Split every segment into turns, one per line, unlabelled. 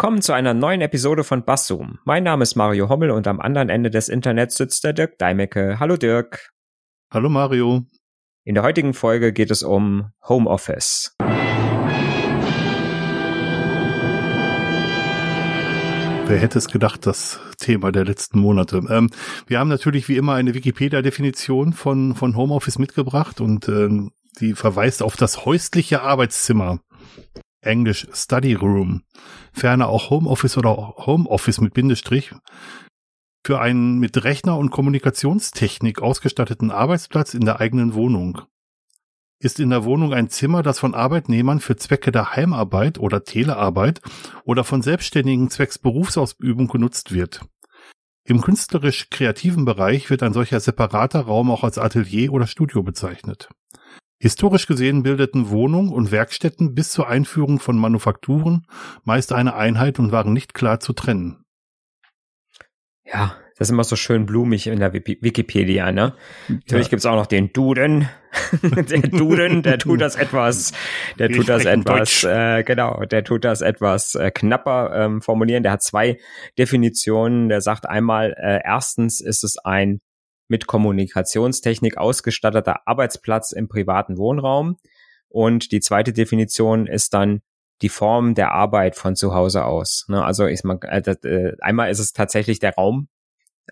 Willkommen zu einer neuen Episode von Basszoom. Mein Name ist Mario Hommel und am anderen Ende des Internets sitzt der Dirk Deimecke. Hallo Dirk.
Hallo Mario.
In der heutigen Folge geht es um Homeoffice.
Wer hätte es gedacht, das Thema der letzten Monate. Ähm, wir haben natürlich wie immer eine Wikipedia-Definition von, von Homeoffice mitgebracht und ähm, die verweist auf das häusliche Arbeitszimmer. Englisch Study Room. Ferner auch Homeoffice oder Homeoffice mit Bindestrich. Für einen mit Rechner und Kommunikationstechnik ausgestatteten Arbeitsplatz in der eigenen Wohnung ist in der Wohnung ein Zimmer, das von Arbeitnehmern für Zwecke der Heimarbeit oder Telearbeit oder von Selbstständigen zwecks Berufsausübung genutzt wird. Im künstlerisch-kreativen Bereich wird ein solcher separater Raum auch als Atelier oder Studio bezeichnet. Historisch gesehen bildeten Wohnung und Werkstätten bis zur Einführung von Manufakturen meist eine Einheit und waren nicht klar zu trennen.
Ja, das ist immer so schön blumig in der Wikipedia, ne? Ja. Natürlich gibt's auch noch den Duden. der Duden, der tut das etwas, der tut das etwas, äh, genau, der tut das etwas äh, knapper ähm, formulieren. Der hat zwei Definitionen. Der sagt einmal, äh, erstens ist es ein mit Kommunikationstechnik ausgestatteter Arbeitsplatz im privaten Wohnraum. Und die zweite Definition ist dann die Form der Arbeit von zu Hause aus. Ne? Also ist man, äh, äh, einmal ist es tatsächlich der Raum,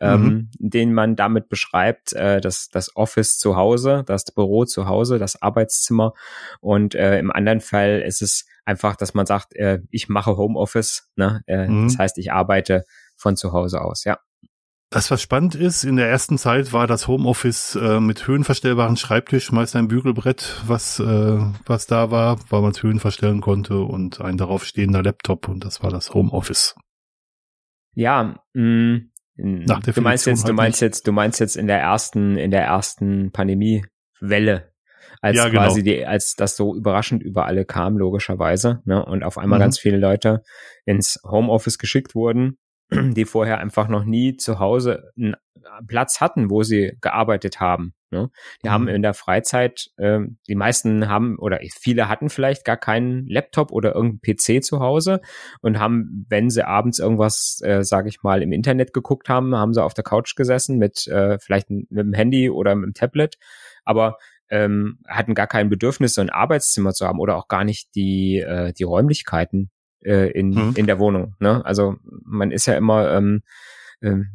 ähm, mhm. den man damit beschreibt, äh, das, das Office zu Hause, das Büro zu Hause, das Arbeitszimmer. Und äh, im anderen Fall ist es einfach, dass man sagt, äh, ich mache Homeoffice. Ne? Äh, mhm. Das heißt, ich arbeite von zu Hause aus, ja.
Das, was spannend ist, in der ersten Zeit war das Homeoffice äh, mit höhenverstellbaren Schreibtisch, meist ein Bügelbrett, was, äh, was da war, weil man es Höhen verstellen konnte und ein darauf stehender Laptop und das war das Homeoffice.
Ja, mh, nach der du meinst jetzt, halt du meinst jetzt, du meinst jetzt in der ersten, in der ersten Pandemiewelle, als ja, genau. quasi die, als das so überraschend über alle kam, logischerweise, ne, und auf einmal mhm. ganz viele Leute ins Homeoffice geschickt wurden, die vorher einfach noch nie zu Hause einen Platz hatten, wo sie gearbeitet haben. Ne? Die mhm. haben in der Freizeit, äh, die meisten haben oder viele hatten vielleicht gar keinen Laptop oder irgendeinen PC zu Hause und haben, wenn sie abends irgendwas, äh, sage ich mal, im Internet geguckt haben, haben sie auf der Couch gesessen mit äh, vielleicht mit dem Handy oder mit dem Tablet, aber ähm, hatten gar kein Bedürfnis, so ein Arbeitszimmer zu haben oder auch gar nicht die äh, die Räumlichkeiten äh, in mhm. in der Wohnung. Ne? Also man ist ja immer ähm, ähm,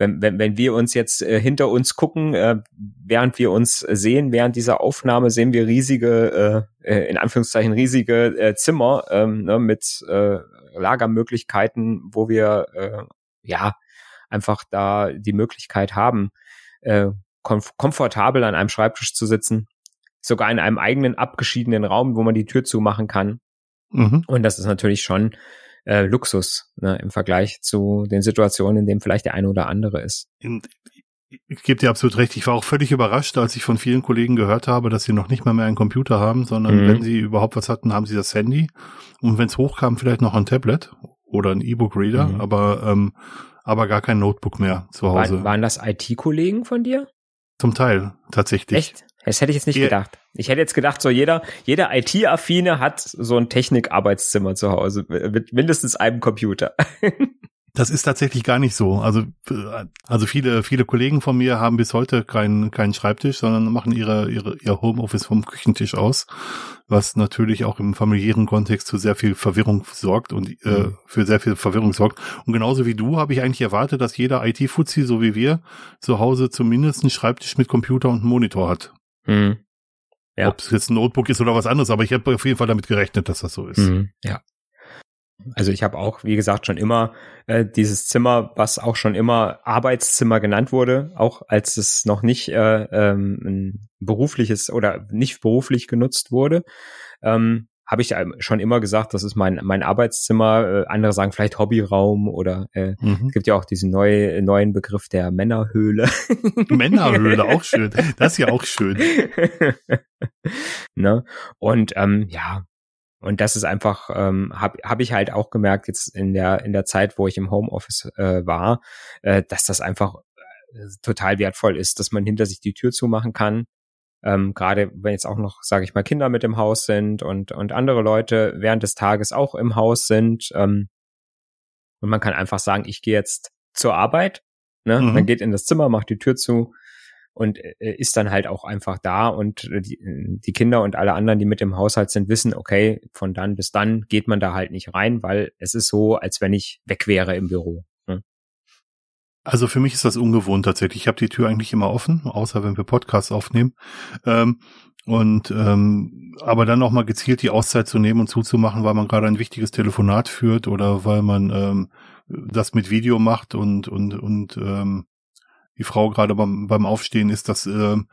wenn, wenn, wenn wir uns jetzt äh, hinter uns gucken, äh, während wir uns sehen, während dieser Aufnahme sehen wir riesige, äh, äh in Anführungszeichen riesige äh, Zimmer ähm, ne, mit äh, Lagermöglichkeiten, wo wir äh, ja einfach da die Möglichkeit haben, äh, komf komfortabel an einem Schreibtisch zu sitzen, sogar in einem eigenen abgeschiedenen Raum, wo man die Tür zumachen kann. Mhm. Und das ist natürlich schon äh, Luxus ne, im Vergleich zu den Situationen, in denen vielleicht der eine oder andere ist.
Ich gebe dir absolut recht. Ich war auch völlig überrascht, als ich von vielen Kollegen gehört habe, dass sie noch nicht mal mehr einen Computer haben, sondern mhm. wenn sie überhaupt was hatten, haben sie das Handy. Und wenn es hochkam, vielleicht noch ein Tablet oder ein E-Book-Reader, mhm. aber, ähm, aber gar kein Notebook mehr zu Hause.
Waren, waren das IT-Kollegen von dir?
Zum Teil, tatsächlich.
Echt? Das hätte ich jetzt nicht ja. gedacht. Ich hätte jetzt gedacht, so jeder, jeder IT-Affine hat so ein Technikarbeitszimmer zu Hause mit mindestens einem Computer.
Das ist tatsächlich gar nicht so. Also, also viele, viele Kollegen von mir haben bis heute keinen, keinen Schreibtisch, sondern machen ihre, ihre, ihr Homeoffice vom Küchentisch aus, was natürlich auch im familiären Kontext zu sehr viel Verwirrung sorgt und äh, mhm. für sehr viel Verwirrung sorgt. Und genauso wie du habe ich eigentlich erwartet, dass jeder IT-Fuzzi, so wie wir, zu Hause zumindest einen Schreibtisch mit Computer und Monitor hat. Mhm. Ja. Ob es jetzt ein Notebook ist oder was anderes, aber ich habe auf jeden Fall damit gerechnet, dass das so ist. Mhm.
Ja. Also ich habe auch, wie gesagt, schon immer äh, dieses Zimmer, was auch schon immer Arbeitszimmer genannt wurde, auch als es noch nicht äh, ähm, ein berufliches oder nicht beruflich genutzt wurde, ähm, habe ich schon immer gesagt, das ist mein, mein Arbeitszimmer. Äh, andere sagen vielleicht Hobbyraum oder äh, mhm. es gibt ja auch diesen neu, neuen Begriff der Männerhöhle.
Männerhöhle, auch schön. Das ist ja auch schön.
ne? Und ähm, ja, und das ist einfach, ähm, habe hab ich halt auch gemerkt jetzt in der in der Zeit, wo ich im Homeoffice äh, war, äh, dass das einfach äh, total wertvoll ist, dass man hinter sich die Tür zumachen kann, ähm, Gerade wenn jetzt auch noch, sage ich mal, Kinder mit im Haus sind und, und andere Leute während des Tages auch im Haus sind, ähm, Und man kann einfach sagen, ich gehe jetzt zur Arbeit, ne? Mhm. Man geht in das Zimmer, macht die Tür zu und äh, ist dann halt auch einfach da und die, die Kinder und alle anderen, die mit im Haushalt sind, wissen, okay, von dann bis dann geht man da halt nicht rein, weil es ist so, als wenn ich weg wäre im Büro.
Also für mich ist das ungewohnt tatsächlich. Ich habe die Tür eigentlich immer offen, außer wenn wir Podcasts aufnehmen. Ähm, und ähm, aber dann auch mal gezielt die Auszeit zu nehmen und zuzumachen, weil man gerade ein wichtiges Telefonat führt oder weil man ähm, das mit Video macht und und und ähm, die Frau gerade beim, beim Aufstehen ist, das ähm,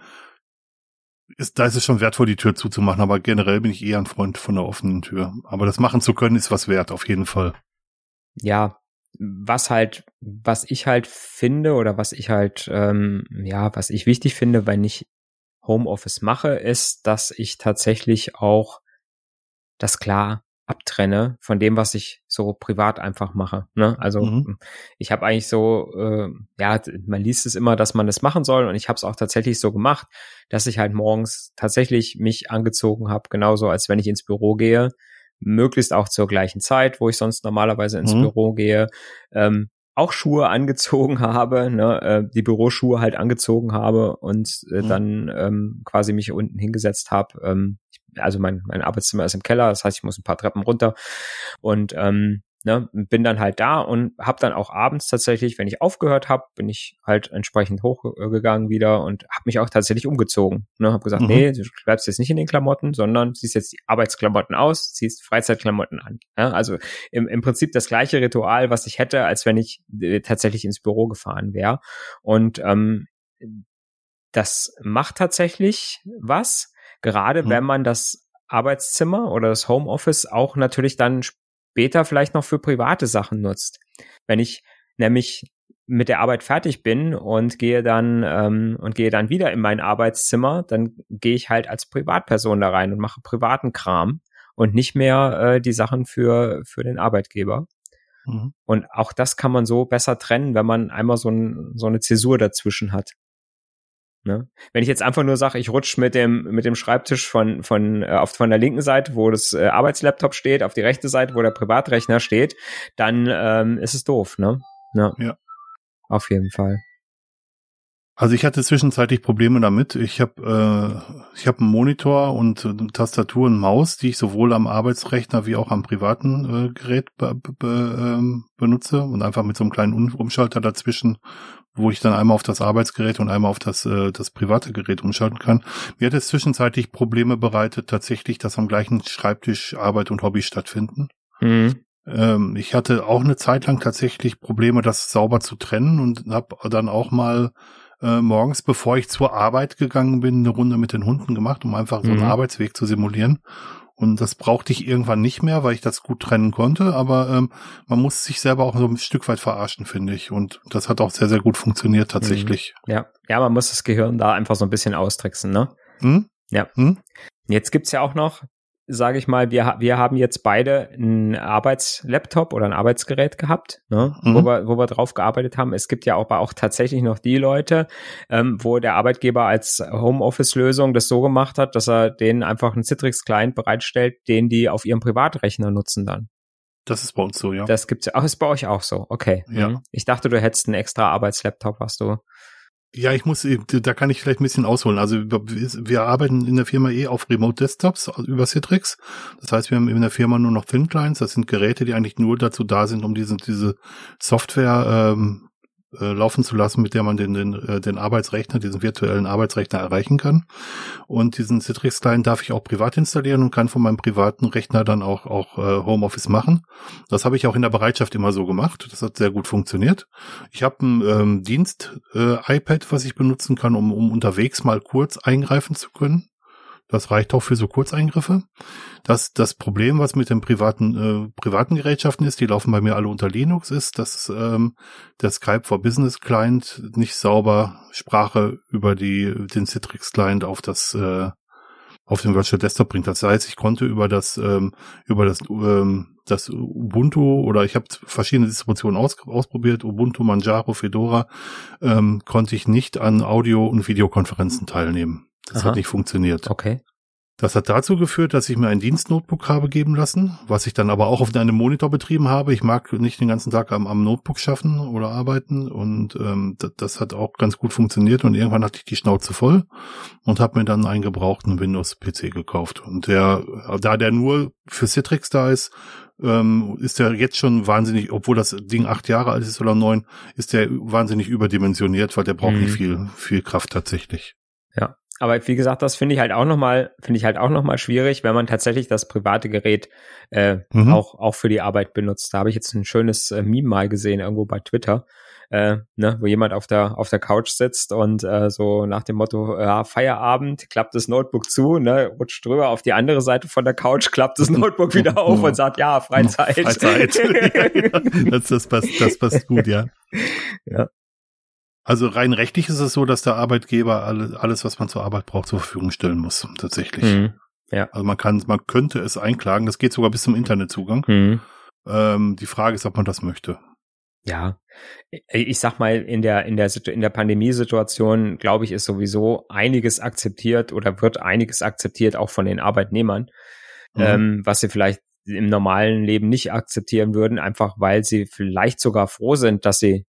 ist, da ist es schon wertvoll, die Tür zuzumachen, aber generell bin ich eher ein Freund von der offenen Tür. Aber das machen zu können, ist was wert, auf jeden Fall.
Ja, was halt, was ich halt finde oder was ich halt, ähm, ja, was ich wichtig finde, wenn ich Homeoffice mache, ist, dass ich tatsächlich auch das klar abtrenne von dem, was ich so privat einfach mache. Ne? Also mhm. ich habe eigentlich so, äh, ja, man liest es immer, dass man das machen soll und ich habe es auch tatsächlich so gemacht, dass ich halt morgens tatsächlich mich angezogen habe, genauso als wenn ich ins Büro gehe, möglichst auch zur gleichen Zeit, wo ich sonst normalerweise ins mhm. Büro gehe. Ähm, auch Schuhe angezogen habe, ne, äh, die Büroschuhe halt angezogen habe und äh, mhm. dann ähm, quasi mich unten hingesetzt habe. Ähm, also mein, mein Arbeitszimmer ist im Keller, das heißt, ich muss ein paar Treppen runter und ähm, Ne, bin dann halt da und habe dann auch abends tatsächlich, wenn ich aufgehört habe, bin ich halt entsprechend hochgegangen wieder und habe mich auch tatsächlich umgezogen. Ne, habe gesagt, mhm. nee, du bleibst jetzt nicht in den Klamotten, sondern ziehst jetzt die Arbeitsklamotten aus, ziehst Freizeitklamotten an. Ja, also im, im Prinzip das gleiche Ritual, was ich hätte, als wenn ich äh, tatsächlich ins Büro gefahren wäre. Und ähm, das macht tatsächlich was, gerade mhm. wenn man das Arbeitszimmer oder das Homeoffice auch natürlich dann später vielleicht noch für private Sachen nutzt. Wenn ich nämlich mit der Arbeit fertig bin und gehe dann ähm, und gehe dann wieder in mein Arbeitszimmer, dann gehe ich halt als Privatperson da rein und mache privaten Kram und nicht mehr äh, die Sachen für für den Arbeitgeber. Mhm. Und auch das kann man so besser trennen, wenn man einmal so, ein, so eine Zäsur dazwischen hat. Ne? Wenn ich jetzt einfach nur sage, ich rutsch mit dem mit dem Schreibtisch von von äh, auf von der linken Seite, wo das äh, Arbeitslaptop steht, auf die rechte Seite, wo der Privatrechner steht, dann ähm, ist es doof, ne? Ja. ja. Auf jeden Fall.
Also ich hatte zwischenzeitlich Probleme damit. Ich habe äh, ich habe einen Monitor und äh, Tastatur und Maus, die ich sowohl am Arbeitsrechner wie auch am privaten äh, Gerät be be ähm, benutze und einfach mit so einem kleinen Umschalter dazwischen, wo ich dann einmal auf das Arbeitsgerät und einmal auf das äh, das private Gerät umschalten kann. Mir hat es zwischenzeitlich Probleme bereitet, tatsächlich, dass am gleichen Schreibtisch Arbeit und Hobby stattfinden. Mhm. Ähm, ich hatte auch eine Zeit lang tatsächlich Probleme, das sauber zu trennen und habe dann auch mal äh, morgens, bevor ich zur Arbeit gegangen bin, eine Runde mit den Hunden gemacht, um einfach so einen mhm. Arbeitsweg zu simulieren. Und das brauchte ich irgendwann nicht mehr, weil ich das gut trennen konnte. Aber ähm, man muss sich selber auch so ein Stück weit verarschen, finde ich. Und das hat auch sehr, sehr gut funktioniert tatsächlich.
Mhm. Ja, ja, man muss das Gehirn da einfach so ein bisschen austricksen, ne? Hm? Ja. Hm? Jetzt gibt's ja auch noch sage ich mal, wir, wir haben jetzt beide einen Arbeitslaptop oder ein Arbeitsgerät gehabt, ne, mhm. wo, wir, wo wir drauf gearbeitet haben. Es gibt ja aber auch tatsächlich noch die Leute, ähm, wo der Arbeitgeber als Homeoffice-Lösung das so gemacht hat, dass er denen einfach einen Citrix-Client bereitstellt, den die auf ihrem Privatrechner nutzen dann.
Das ist bei uns so, ja.
Das gibt's ja. Ach, ist bei euch auch so. Okay. Ja. Mhm. Ich dachte, du hättest einen extra Arbeitslaptop, was du
ja, ich muss, da kann ich vielleicht ein bisschen ausholen. Also wir arbeiten in der Firma eh auf Remote Desktops über Citrix. Das heißt, wir haben in der Firma nur noch Thin Clients. Das sind Geräte, die eigentlich nur dazu da sind, um diese, diese Software ähm, äh, laufen zu lassen, mit der man den, den, äh, den Arbeitsrechner, diesen virtuellen Arbeitsrechner erreichen kann. Und diesen Citrix-Client darf ich auch privat installieren und kann von meinem privaten Rechner dann auch, auch äh, Homeoffice machen. Das habe ich auch in der Bereitschaft immer so gemacht. Das hat sehr gut funktioniert. Ich habe ein ähm, Dienst-iPad, äh, was ich benutzen kann, um, um unterwegs mal kurz eingreifen zu können. Das reicht auch für so Kurzeingriffe. Das, das Problem, was mit den privaten, äh, privaten Gerätschaften ist, die laufen bei mir alle unter Linux, ist, dass ähm, der Skype for Business Client nicht sauber Sprache über die, den Citrix Client auf das, äh, auf den Virtual Desktop bringt. Das heißt, ich konnte über das, ähm, über das, ähm, das Ubuntu oder ich habe verschiedene Distributionen aus, ausprobiert, Ubuntu, Manjaro, Fedora, ähm, konnte ich nicht an Audio- und Videokonferenzen teilnehmen. Das Aha. hat nicht funktioniert.
Okay.
Das hat dazu geführt, dass ich mir ein Dienstnotebook habe geben lassen, was ich dann aber auch auf einem Monitor betrieben habe. Ich mag nicht den ganzen Tag am, am Notebook schaffen oder arbeiten und ähm, das, das, hat auch ganz gut funktioniert und irgendwann hatte ich die Schnauze voll und habe mir dann einen gebrauchten Windows-PC gekauft. Und der, da der nur für Citrix da ist, ähm, ist der jetzt schon wahnsinnig, obwohl das Ding acht Jahre alt ist oder neun, ist der wahnsinnig überdimensioniert, weil der braucht mhm. nicht viel, viel Kraft tatsächlich.
Aber wie gesagt, das finde ich halt auch nochmal, finde ich halt auch nochmal schwierig, wenn man tatsächlich das private Gerät äh, mhm. auch, auch für die Arbeit benutzt. Da habe ich jetzt ein schönes äh, Meme mal gesehen, irgendwo bei Twitter, äh, ne, wo jemand auf der, auf der Couch sitzt und äh, so nach dem Motto, ja, Feierabend, klappt das Notebook zu, ne, rutscht drüber auf die andere Seite von der Couch, klappt das Notebook wieder auf und sagt, ja, Freizeit. Freizeit.
das, das, passt, das passt gut, ja. Ja. Also rein rechtlich ist es so, dass der Arbeitgeber alle, alles, was man zur Arbeit braucht, zur Verfügung stellen muss, tatsächlich. Mhm. Ja. Also man kann, man könnte es einklagen. Das geht sogar bis zum Internetzugang. Mhm. Ähm, die Frage ist, ob man das möchte.
Ja, ich sag mal, in der, in der, in der Pandemiesituation, glaube ich, ist sowieso einiges akzeptiert oder wird einiges akzeptiert, auch von den Arbeitnehmern, mhm. ähm, was sie vielleicht im normalen Leben nicht akzeptieren würden, einfach weil sie vielleicht sogar froh sind, dass sie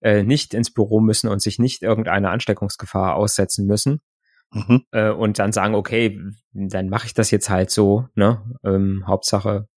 äh, nicht ins Büro müssen und sich nicht irgendeiner Ansteckungsgefahr aussetzen müssen. Mhm. Äh, und dann sagen, okay, dann mache ich das jetzt halt so, ne? Ähm, Hauptsache,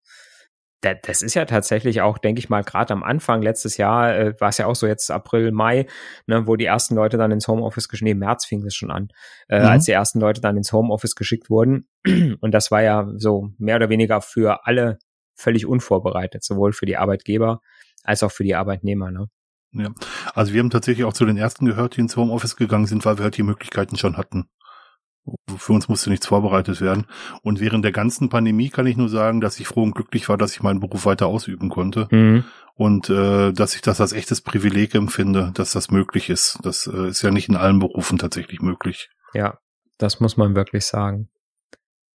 da, das ist ja tatsächlich auch, denke ich mal, gerade am Anfang letztes Jahr, äh, war es ja auch so jetzt April, Mai, ne, wo die ersten Leute dann ins Homeoffice geschickt, nee, März fing das schon an, äh, mhm. als die ersten Leute dann ins Homeoffice geschickt wurden. Und das war ja so mehr oder weniger für alle völlig unvorbereitet, sowohl für die Arbeitgeber als auch für die Arbeitnehmer, ne?
Ja, also wir haben tatsächlich auch zu den ersten gehört, die ins Homeoffice gegangen sind, weil wir halt die Möglichkeiten schon hatten. Für uns musste nichts vorbereitet werden. Und während der ganzen Pandemie kann ich nur sagen, dass ich froh und glücklich war, dass ich meinen Beruf weiter ausüben konnte. Mhm. Und äh, dass ich das als echtes Privileg empfinde, dass das möglich ist. Das äh, ist ja nicht in allen Berufen tatsächlich möglich.
Ja, das muss man wirklich sagen.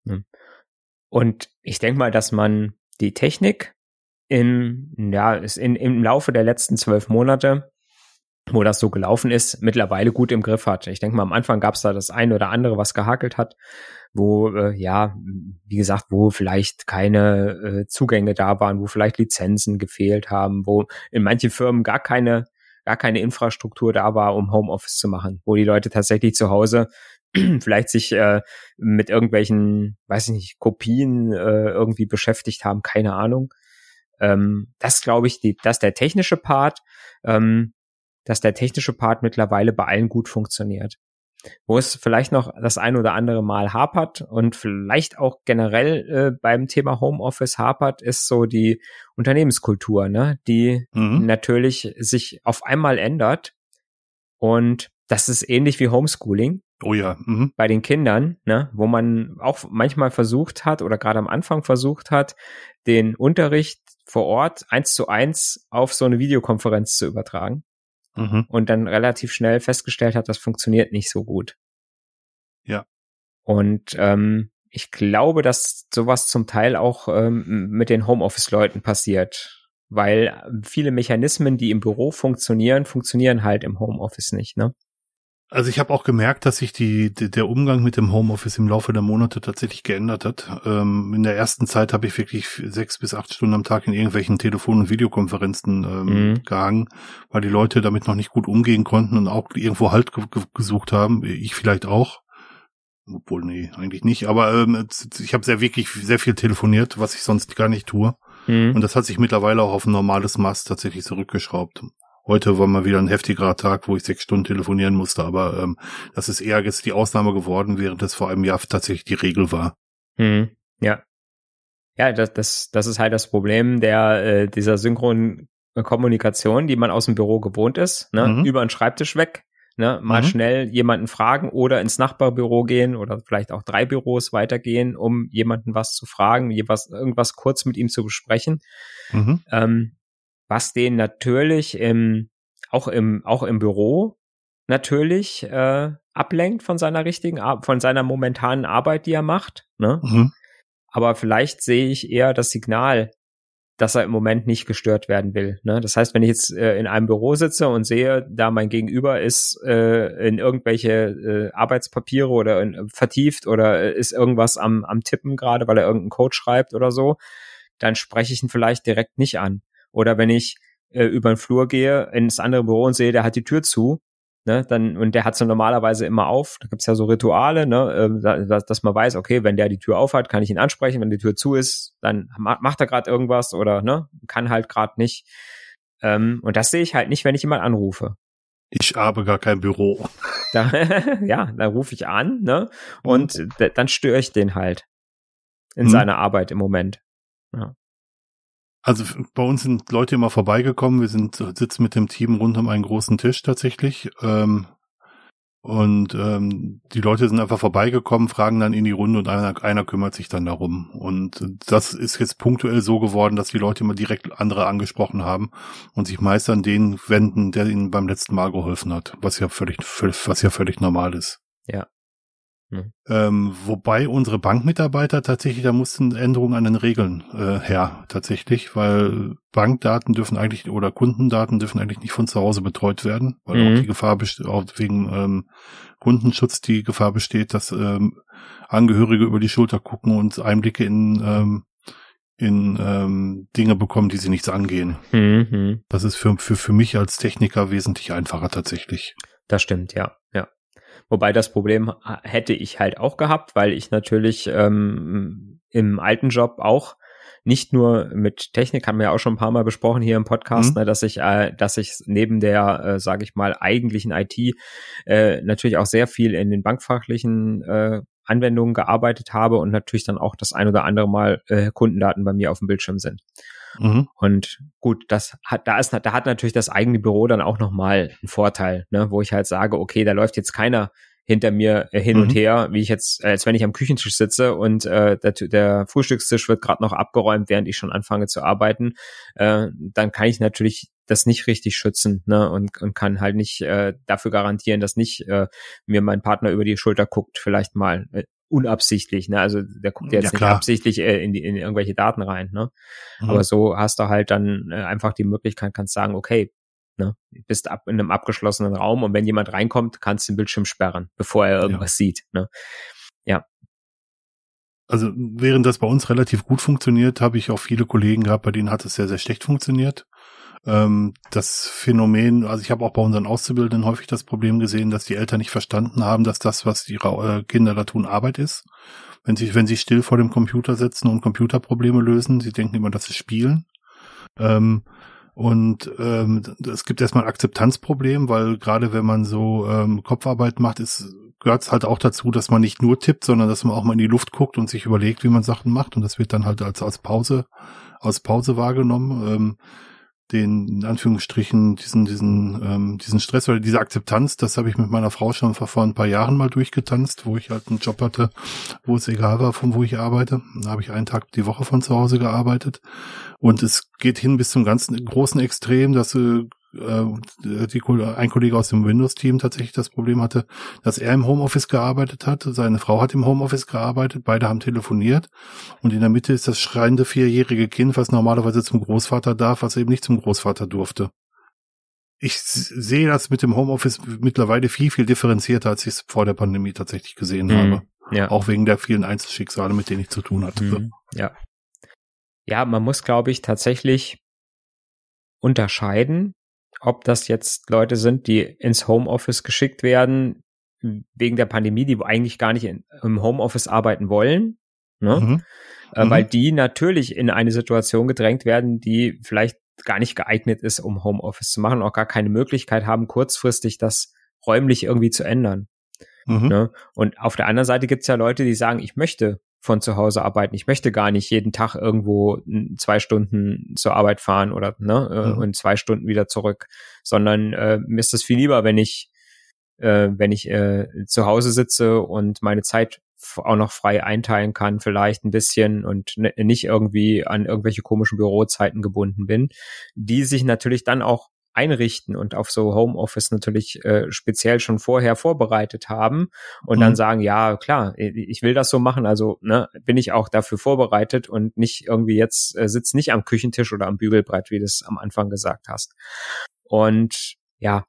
Hm. Und ich denke mal, dass man die Technik in, ja, ist in, im Laufe der letzten zwölf Monate, wo das so gelaufen ist, mittlerweile gut im Griff hat. Ich denke mal, am Anfang gab es da das eine oder andere, was gehakelt hat, wo, äh, ja, wie gesagt, wo vielleicht keine äh, Zugänge da waren, wo vielleicht Lizenzen gefehlt haben, wo in manchen Firmen gar keine gar keine Infrastruktur da war, um Homeoffice zu machen, wo die Leute tatsächlich zu Hause vielleicht sich äh, mit irgendwelchen, weiß ich nicht, Kopien äh, irgendwie beschäftigt haben, keine Ahnung. Ähm, das glaube ich, die, dass der technische Part, ähm, dass der technische Part mittlerweile bei allen gut funktioniert. Wo es vielleicht noch das ein oder andere Mal hapert und vielleicht auch generell äh, beim Thema Homeoffice hapert, ist so die Unternehmenskultur, ne, die mhm. natürlich sich auf einmal ändert. Und das ist ähnlich wie Homeschooling.
Oh ja. Mhm.
Bei den Kindern, ne, wo man auch manchmal versucht hat oder gerade am Anfang versucht hat, den Unterricht vor Ort eins zu eins auf so eine Videokonferenz zu übertragen. Mhm. Und dann relativ schnell festgestellt hat, das funktioniert nicht so gut.
Ja.
Und ähm, ich glaube, dass sowas zum Teil auch ähm, mit den Homeoffice-Leuten passiert, weil viele Mechanismen, die im Büro funktionieren, funktionieren halt im Homeoffice nicht, ne?
Also ich habe auch gemerkt, dass sich die, der Umgang mit dem Homeoffice im Laufe der Monate tatsächlich geändert hat. Ähm, in der ersten Zeit habe ich wirklich sechs bis acht Stunden am Tag in irgendwelchen Telefon- und Videokonferenzen ähm, mhm. gehangen, weil die Leute damit noch nicht gut umgehen konnten und auch irgendwo Halt ge gesucht haben. Ich vielleicht auch. Obwohl, nee, eigentlich nicht. Aber ähm, ich habe sehr wirklich sehr viel telefoniert, was ich sonst gar nicht tue. Mhm. Und das hat sich mittlerweile auch auf ein normales Maß tatsächlich zurückgeschraubt. Heute war mal wieder ein heftigerer Tag, wo ich sechs Stunden telefonieren musste, aber ähm, das ist eher jetzt die Ausnahme geworden, während es vor einem Jahr tatsächlich die Regel war.
Mhm. Ja. Ja, das, das, das ist halt das Problem der äh, dieser synchronen Kommunikation, die man aus dem Büro gewohnt ist, ne? Mhm. über den Schreibtisch weg, ne? mal mhm. schnell jemanden fragen oder ins Nachbarbüro gehen oder vielleicht auch drei Büros weitergehen, um jemanden was zu fragen, jeweils irgendwas kurz mit ihm zu besprechen. Mhm. Ähm, was den natürlich im, auch im, auch im Büro natürlich äh, ablenkt von seiner richtigen, von seiner momentanen Arbeit, die er macht. Ne? Mhm. Aber vielleicht sehe ich eher das Signal dass er im Moment nicht gestört werden will. Ne? Das heißt, wenn ich jetzt äh, in einem Büro sitze und sehe, da mein Gegenüber ist äh, in irgendwelche äh, Arbeitspapiere oder in, vertieft oder ist irgendwas am, am Tippen gerade, weil er irgendeinen Code schreibt oder so, dann spreche ich ihn vielleicht direkt nicht an. Oder wenn ich äh, über den Flur gehe ins andere Büro und sehe, der hat die Tür zu, ne, dann, und der hat sie normalerweise immer auf. Da gibt's ja so Rituale, ne, äh, dass, dass man weiß, okay, wenn der die Tür aufhat, kann ich ihn ansprechen. Wenn die Tür zu ist, dann macht er gerade irgendwas oder ne, kann halt gerade nicht. Ähm, und das sehe ich halt nicht, wenn ich jemand anrufe.
Ich habe gar kein Büro.
Da, ja, da rufe ich an, ne? Und mhm. dann störe ich den halt in mhm. seiner Arbeit im Moment. Ja.
Also bei uns sind Leute immer vorbeigekommen. Wir sind sitzen mit dem Team rund um einen großen Tisch tatsächlich. Ähm, und ähm, die Leute sind einfach vorbeigekommen, fragen dann in die Runde und einer, einer kümmert sich dann darum. Und das ist jetzt punktuell so geworden, dass die Leute immer direkt andere angesprochen haben und sich meist an den wenden, der ihnen beim letzten Mal geholfen hat, was ja völlig, was ja völlig normal ist.
Ja.
Mhm. Ähm, wobei unsere Bankmitarbeiter tatsächlich, da mussten Änderungen an den Regeln äh, her, tatsächlich, weil Bankdaten dürfen eigentlich oder Kundendaten dürfen eigentlich nicht von zu Hause betreut werden, weil mhm. auch die Gefahr besteht, auch wegen ähm, Kundenschutz die Gefahr besteht, dass ähm, Angehörige über die Schulter gucken und Einblicke in ähm, in ähm, Dinge bekommen, die sie nichts angehen. Mhm. Das ist für, für, für mich als Techniker wesentlich einfacher tatsächlich.
Das stimmt, ja. Ja. Wobei das Problem hätte ich halt auch gehabt, weil ich natürlich ähm, im alten Job auch nicht nur mit Technik, haben wir ja auch schon ein paar Mal besprochen hier im Podcast, mhm. ne, dass ich, äh, dass ich neben der, äh, sage ich mal, eigentlichen IT äh, natürlich auch sehr viel in den bankfachlichen äh, Anwendungen gearbeitet habe und natürlich dann auch das ein oder andere Mal äh, Kundendaten bei mir auf dem Bildschirm sind. Mhm. Und gut, das hat, da ist, da hat natürlich das eigene Büro dann auch nochmal einen Vorteil, ne, wo ich halt sage, okay, da läuft jetzt keiner hinter mir äh, hin mhm. und her, wie ich jetzt, als wenn ich am Küchentisch sitze und äh, der, der Frühstückstisch wird gerade noch abgeräumt, während ich schon anfange zu arbeiten, äh, dann kann ich natürlich das nicht richtig schützen ne, und, und kann halt nicht äh, dafür garantieren, dass nicht äh, mir mein Partner über die Schulter guckt, vielleicht mal äh, unabsichtlich, ne? Also der guckt jetzt ja, nicht absichtlich äh, in, die, in irgendwelche Daten rein, ne? Mhm. Aber so hast du halt dann äh, einfach die Möglichkeit, kannst sagen, okay, ne, bist ab in einem abgeschlossenen Raum und wenn jemand reinkommt, kannst du den Bildschirm sperren, bevor er irgendwas ja. sieht, ne? Ja.
Also während das bei uns relativ gut funktioniert, habe ich auch viele Kollegen gehabt, bei denen hat es sehr, sehr schlecht funktioniert ähm, das Phänomen, also ich habe auch bei unseren Auszubildenden häufig das Problem gesehen, dass die Eltern nicht verstanden haben, dass das, was ihre äh, Kinder da tun, Arbeit ist. Wenn sie, wenn sie still vor dem Computer sitzen und Computerprobleme lösen, sie denken immer, das ist Spielen. Ähm, und ähm, es gibt erstmal ein Akzeptanzproblem, weil gerade wenn man so ähm, Kopfarbeit macht, ist gehört es halt auch dazu, dass man nicht nur tippt, sondern dass man auch mal in die Luft guckt und sich überlegt, wie man Sachen macht. Und das wird dann halt als, als Pause, als Pause wahrgenommen. Ähm, den in Anführungsstrichen diesen diesen ähm, diesen Stress oder diese Akzeptanz, das habe ich mit meiner Frau schon vor, vor ein paar Jahren mal durchgetanzt, wo ich halt einen Job hatte, wo es egal war, von wo ich arbeite. Da habe ich einen Tag die Woche von zu Hause gearbeitet und es geht hin bis zum ganzen großen Extrem, dass äh, äh, die, ein Kollege aus dem Windows-Team tatsächlich das Problem hatte, dass er im Homeoffice gearbeitet hat, seine Frau hat im Homeoffice gearbeitet, beide haben telefoniert und in der Mitte ist das schreiende vierjährige Kind, was normalerweise zum Großvater darf, was eben nicht zum Großvater durfte. Ich sehe das mit dem Homeoffice mittlerweile viel, viel differenzierter, als ich es vor der Pandemie tatsächlich gesehen mhm. habe. Ja. Auch wegen der vielen Einzelschicksale, mit denen ich zu tun hatte. Mhm.
Ja. Ja, man muss, glaube ich, tatsächlich unterscheiden ob das jetzt Leute sind, die ins Homeoffice geschickt werden wegen der Pandemie, die eigentlich gar nicht in, im Homeoffice arbeiten wollen, ne? Mhm. Äh, mhm. weil die natürlich in eine Situation gedrängt werden, die vielleicht gar nicht geeignet ist, um Homeoffice zu machen, auch gar keine Möglichkeit haben, kurzfristig das räumlich irgendwie zu ändern. Mhm. Ne? Und auf der anderen Seite gibt es ja Leute, die sagen, ich möchte von zu Hause arbeiten. Ich möchte gar nicht jeden Tag irgendwo zwei Stunden zur Arbeit fahren oder ne äh, mhm. und zwei Stunden wieder zurück, sondern äh, mir ist es viel lieber, wenn ich äh, wenn ich äh, zu Hause sitze und meine Zeit auch noch frei einteilen kann, vielleicht ein bisschen und nicht irgendwie an irgendwelche komischen Bürozeiten gebunden bin, die sich natürlich dann auch einrichten und auf so Homeoffice natürlich äh, speziell schon vorher vorbereitet haben und mhm. dann sagen, ja klar, ich will das so machen, also ne, bin ich auch dafür vorbereitet und nicht irgendwie jetzt äh, sitzt nicht am Küchentisch oder am Bügelbrett, wie du es am Anfang gesagt hast. Und ja,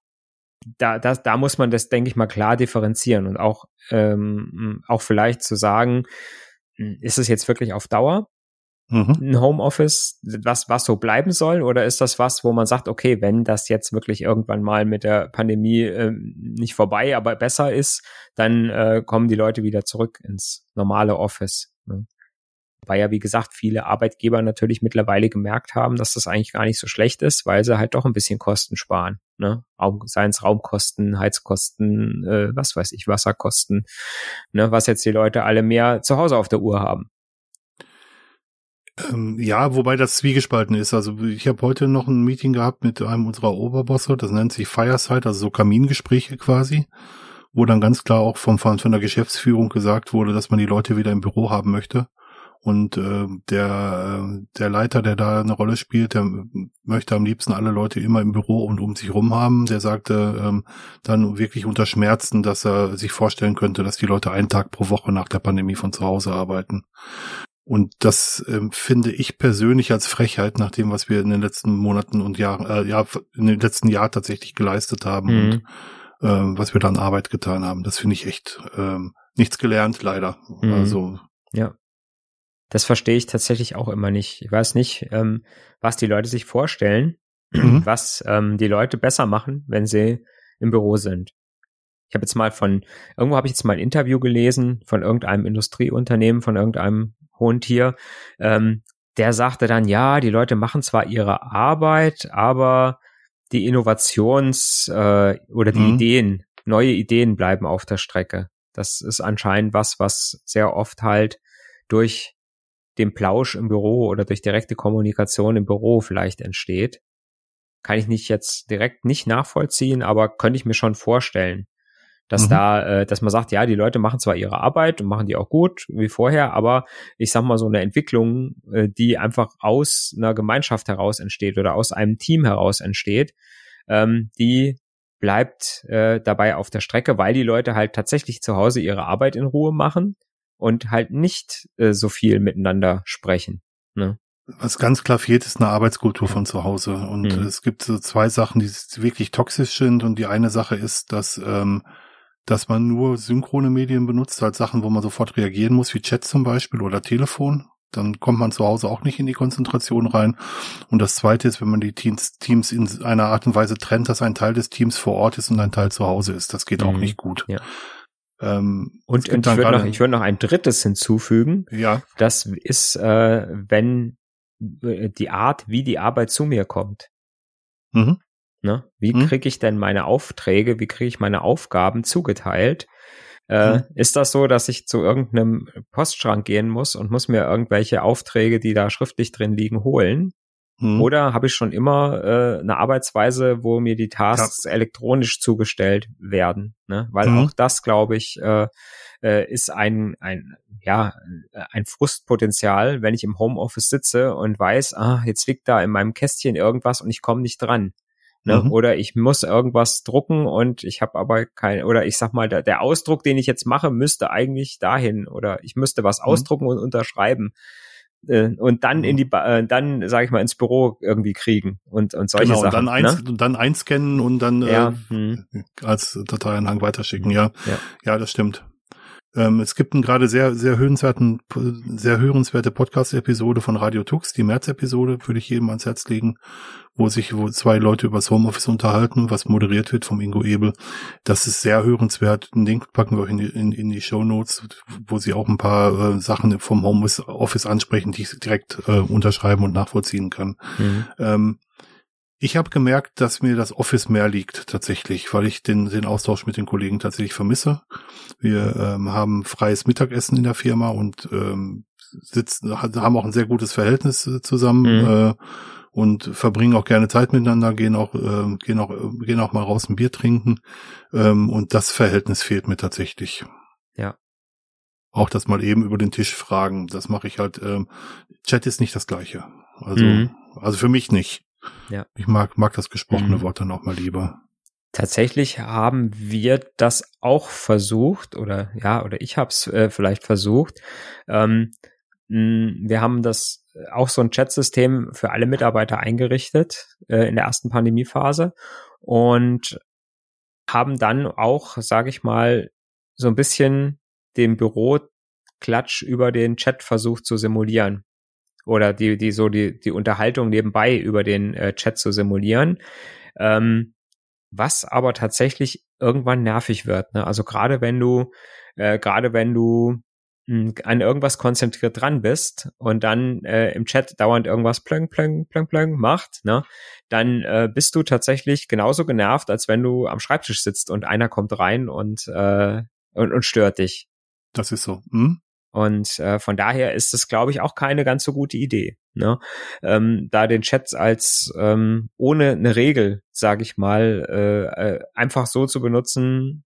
da, da, da muss man das, denke ich mal, klar differenzieren und auch, ähm, auch vielleicht zu sagen, hm, ist es jetzt wirklich auf Dauer mhm. ein Homeoffice, was, was so bleiben soll? Oder ist das was, wo man sagt, okay, wenn das jetzt wirklich irgendwann mal mit der Pandemie äh, nicht vorbei, aber besser ist, dann äh, kommen die Leute wieder zurück ins normale Office. Ne? Weil ja, wie gesagt, viele Arbeitgeber natürlich mittlerweile gemerkt haben, dass das eigentlich gar nicht so schlecht ist, weil sie halt doch ein bisschen Kosten sparen. Ne? Seien es Raumkosten, Heizkosten, äh, was weiß ich, Wasserkosten, ne? was jetzt die Leute alle mehr zu Hause auf der Uhr haben.
Ähm, ja, wobei das zwiegespalten ist. Also ich habe heute noch ein Meeting gehabt mit einem unserer Oberbosse, das nennt sich Fireside, also so Kamingespräche quasi, wo dann ganz klar auch vom, von der Geschäftsführung gesagt wurde, dass man die Leute wieder im Büro haben möchte. Und äh, der, äh, der Leiter, der da eine Rolle spielt, der möchte am liebsten alle Leute immer im Büro und um sich rum haben. Der sagte ähm, dann wirklich unter Schmerzen, dass er sich vorstellen könnte, dass die Leute einen Tag pro Woche nach der Pandemie von zu Hause arbeiten. Und das ähm, finde ich persönlich als Frechheit, nach dem, was wir in den letzten Monaten und Jahren, äh, ja, in den letzten Jahren tatsächlich geleistet haben mhm. und äh, was wir da an Arbeit getan haben. Das finde ich echt ähm, nichts gelernt, leider. Mhm. Also
ja. Das verstehe ich tatsächlich auch immer nicht. Ich weiß nicht, ähm, was die Leute sich vorstellen, mhm. was ähm, die Leute besser machen, wenn sie im Büro sind. Ich habe jetzt mal von, irgendwo habe ich jetzt mal ein Interview gelesen von irgendeinem Industrieunternehmen, von irgendeinem hohen Tier. Ähm, der sagte dann, ja, die Leute machen zwar ihre Arbeit, aber die Innovations- äh, oder die mhm. Ideen, neue Ideen bleiben auf der Strecke. Das ist anscheinend was, was sehr oft halt durch dem Plausch im Büro oder durch direkte Kommunikation im Büro vielleicht entsteht. Kann ich nicht jetzt direkt nicht nachvollziehen, aber könnte ich mir schon vorstellen, dass mhm. da, äh, dass man sagt, ja, die Leute machen zwar ihre Arbeit und machen die auch gut wie vorher, aber ich sag mal so eine Entwicklung, äh, die einfach aus einer Gemeinschaft heraus entsteht oder aus einem Team heraus entsteht, ähm, die bleibt äh, dabei auf der Strecke, weil die Leute halt tatsächlich zu Hause ihre Arbeit in Ruhe machen und halt nicht äh, so viel miteinander sprechen. Ne?
Was ganz klar fehlt, ist eine Arbeitskultur von zu Hause. Und mhm. es gibt so zwei Sachen, die wirklich toxisch sind. Und die eine Sache ist, dass, ähm, dass man nur synchrone Medien benutzt, als Sachen, wo man sofort reagieren muss, wie Chat zum Beispiel oder Telefon. Dann kommt man zu Hause auch nicht in die Konzentration rein. Und das zweite ist, wenn man die Teams, Teams in einer Art und Weise trennt, dass ein Teil des Teams vor Ort ist und ein Teil zu Hause ist. Das geht mhm. auch nicht gut.
Ja. Ähm, und, und ich würde noch, ich würd noch ein drittes hinzufügen.
Ja.
Das ist, äh, wenn äh, die Art, wie die Arbeit zu mir kommt. Mhm. Ne? Wie mhm. kriege ich denn meine Aufträge, wie kriege ich meine Aufgaben zugeteilt? Äh, mhm. Ist das so, dass ich zu irgendeinem Postschrank gehen muss und muss mir irgendwelche Aufträge, die da schriftlich drin liegen, holen? Mhm. Oder habe ich schon immer äh, eine Arbeitsweise, wo mir die Tasks ja. elektronisch zugestellt werden? Ne? Weil mhm. auch das, glaube ich, äh, äh, ist ein, ein, ja, ein Frustpotenzial, wenn ich im Homeoffice sitze und weiß, ah, jetzt liegt da in meinem Kästchen irgendwas und ich komme nicht dran. Ne? Mhm. Oder ich muss irgendwas drucken und ich habe aber kein, oder ich sag mal, der, der, Ausdruck, den ich jetzt mache, müsste eigentlich dahin oder ich müsste was mhm. ausdrucken und unterschreiben äh, und dann in mhm. die, äh, dann sage ich mal ins Büro irgendwie kriegen und und solche genau, Sachen.
Dann, eins, ne? dann einscannen und dann ja. äh, als Dateianhang weiterschicken. Ja. ja, ja, das stimmt. Ähm, es gibt einen gerade sehr, sehr hörenswerten, sehr hörenswerte Podcast-Episode von Radio Tux, die März-Episode, würde ich jedem ans Herz legen, wo sich wo zwei Leute über das Homeoffice unterhalten, was moderiert wird vom Ingo Ebel. Das ist sehr hörenswert. Den Link packen wir in die, in, in die Show Notes, wo sie auch ein paar äh, Sachen vom Homeoffice ansprechen, die ich direkt äh, unterschreiben und nachvollziehen kann. Mhm. Ähm, ich habe gemerkt, dass mir das Office mehr liegt tatsächlich, weil ich den, den Austausch mit den Kollegen tatsächlich vermisse. Wir ähm, haben freies Mittagessen in der Firma und ähm, sitzen, haben auch ein sehr gutes Verhältnis äh, zusammen mhm. äh, und verbringen auch gerne Zeit miteinander, gehen auch, äh, gehen auch, gehen auch mal raus ein Bier trinken. Ähm, und das Verhältnis fehlt mir tatsächlich.
Ja.
Auch das mal eben über den Tisch fragen. Das mache ich halt. Ähm, Chat ist nicht das gleiche. Also, mhm. also für mich nicht. Ja. Ich mag, mag das gesprochene mhm. Wort dann auch mal lieber.
Tatsächlich haben wir das auch versucht oder ja, oder ich habe es äh, vielleicht versucht. Ähm, wir haben das auch so ein Chatsystem für alle Mitarbeiter eingerichtet äh, in der ersten Pandemiephase und haben dann auch, sage ich mal, so ein bisschen den Büroklatsch über den Chat versucht zu simulieren oder die die so die die Unterhaltung nebenbei über den äh, Chat zu simulieren. Ähm, was aber tatsächlich irgendwann nervig wird. Ne? Also gerade wenn du, äh, gerade wenn du hm, an irgendwas konzentriert dran bist und dann äh, im Chat dauernd irgendwas plöng, plöng, plöng, plöng macht, ne, dann äh, bist du tatsächlich genauso genervt, als wenn du am Schreibtisch sitzt und einer kommt rein und, äh, und, und stört dich.
Das ist so. Hm?
Und äh, von daher ist es, glaube ich, auch keine ganz so gute Idee. Ne? Ähm, da den Chat als ähm, ohne eine Regel, sage ich mal, äh, äh, einfach so zu benutzen,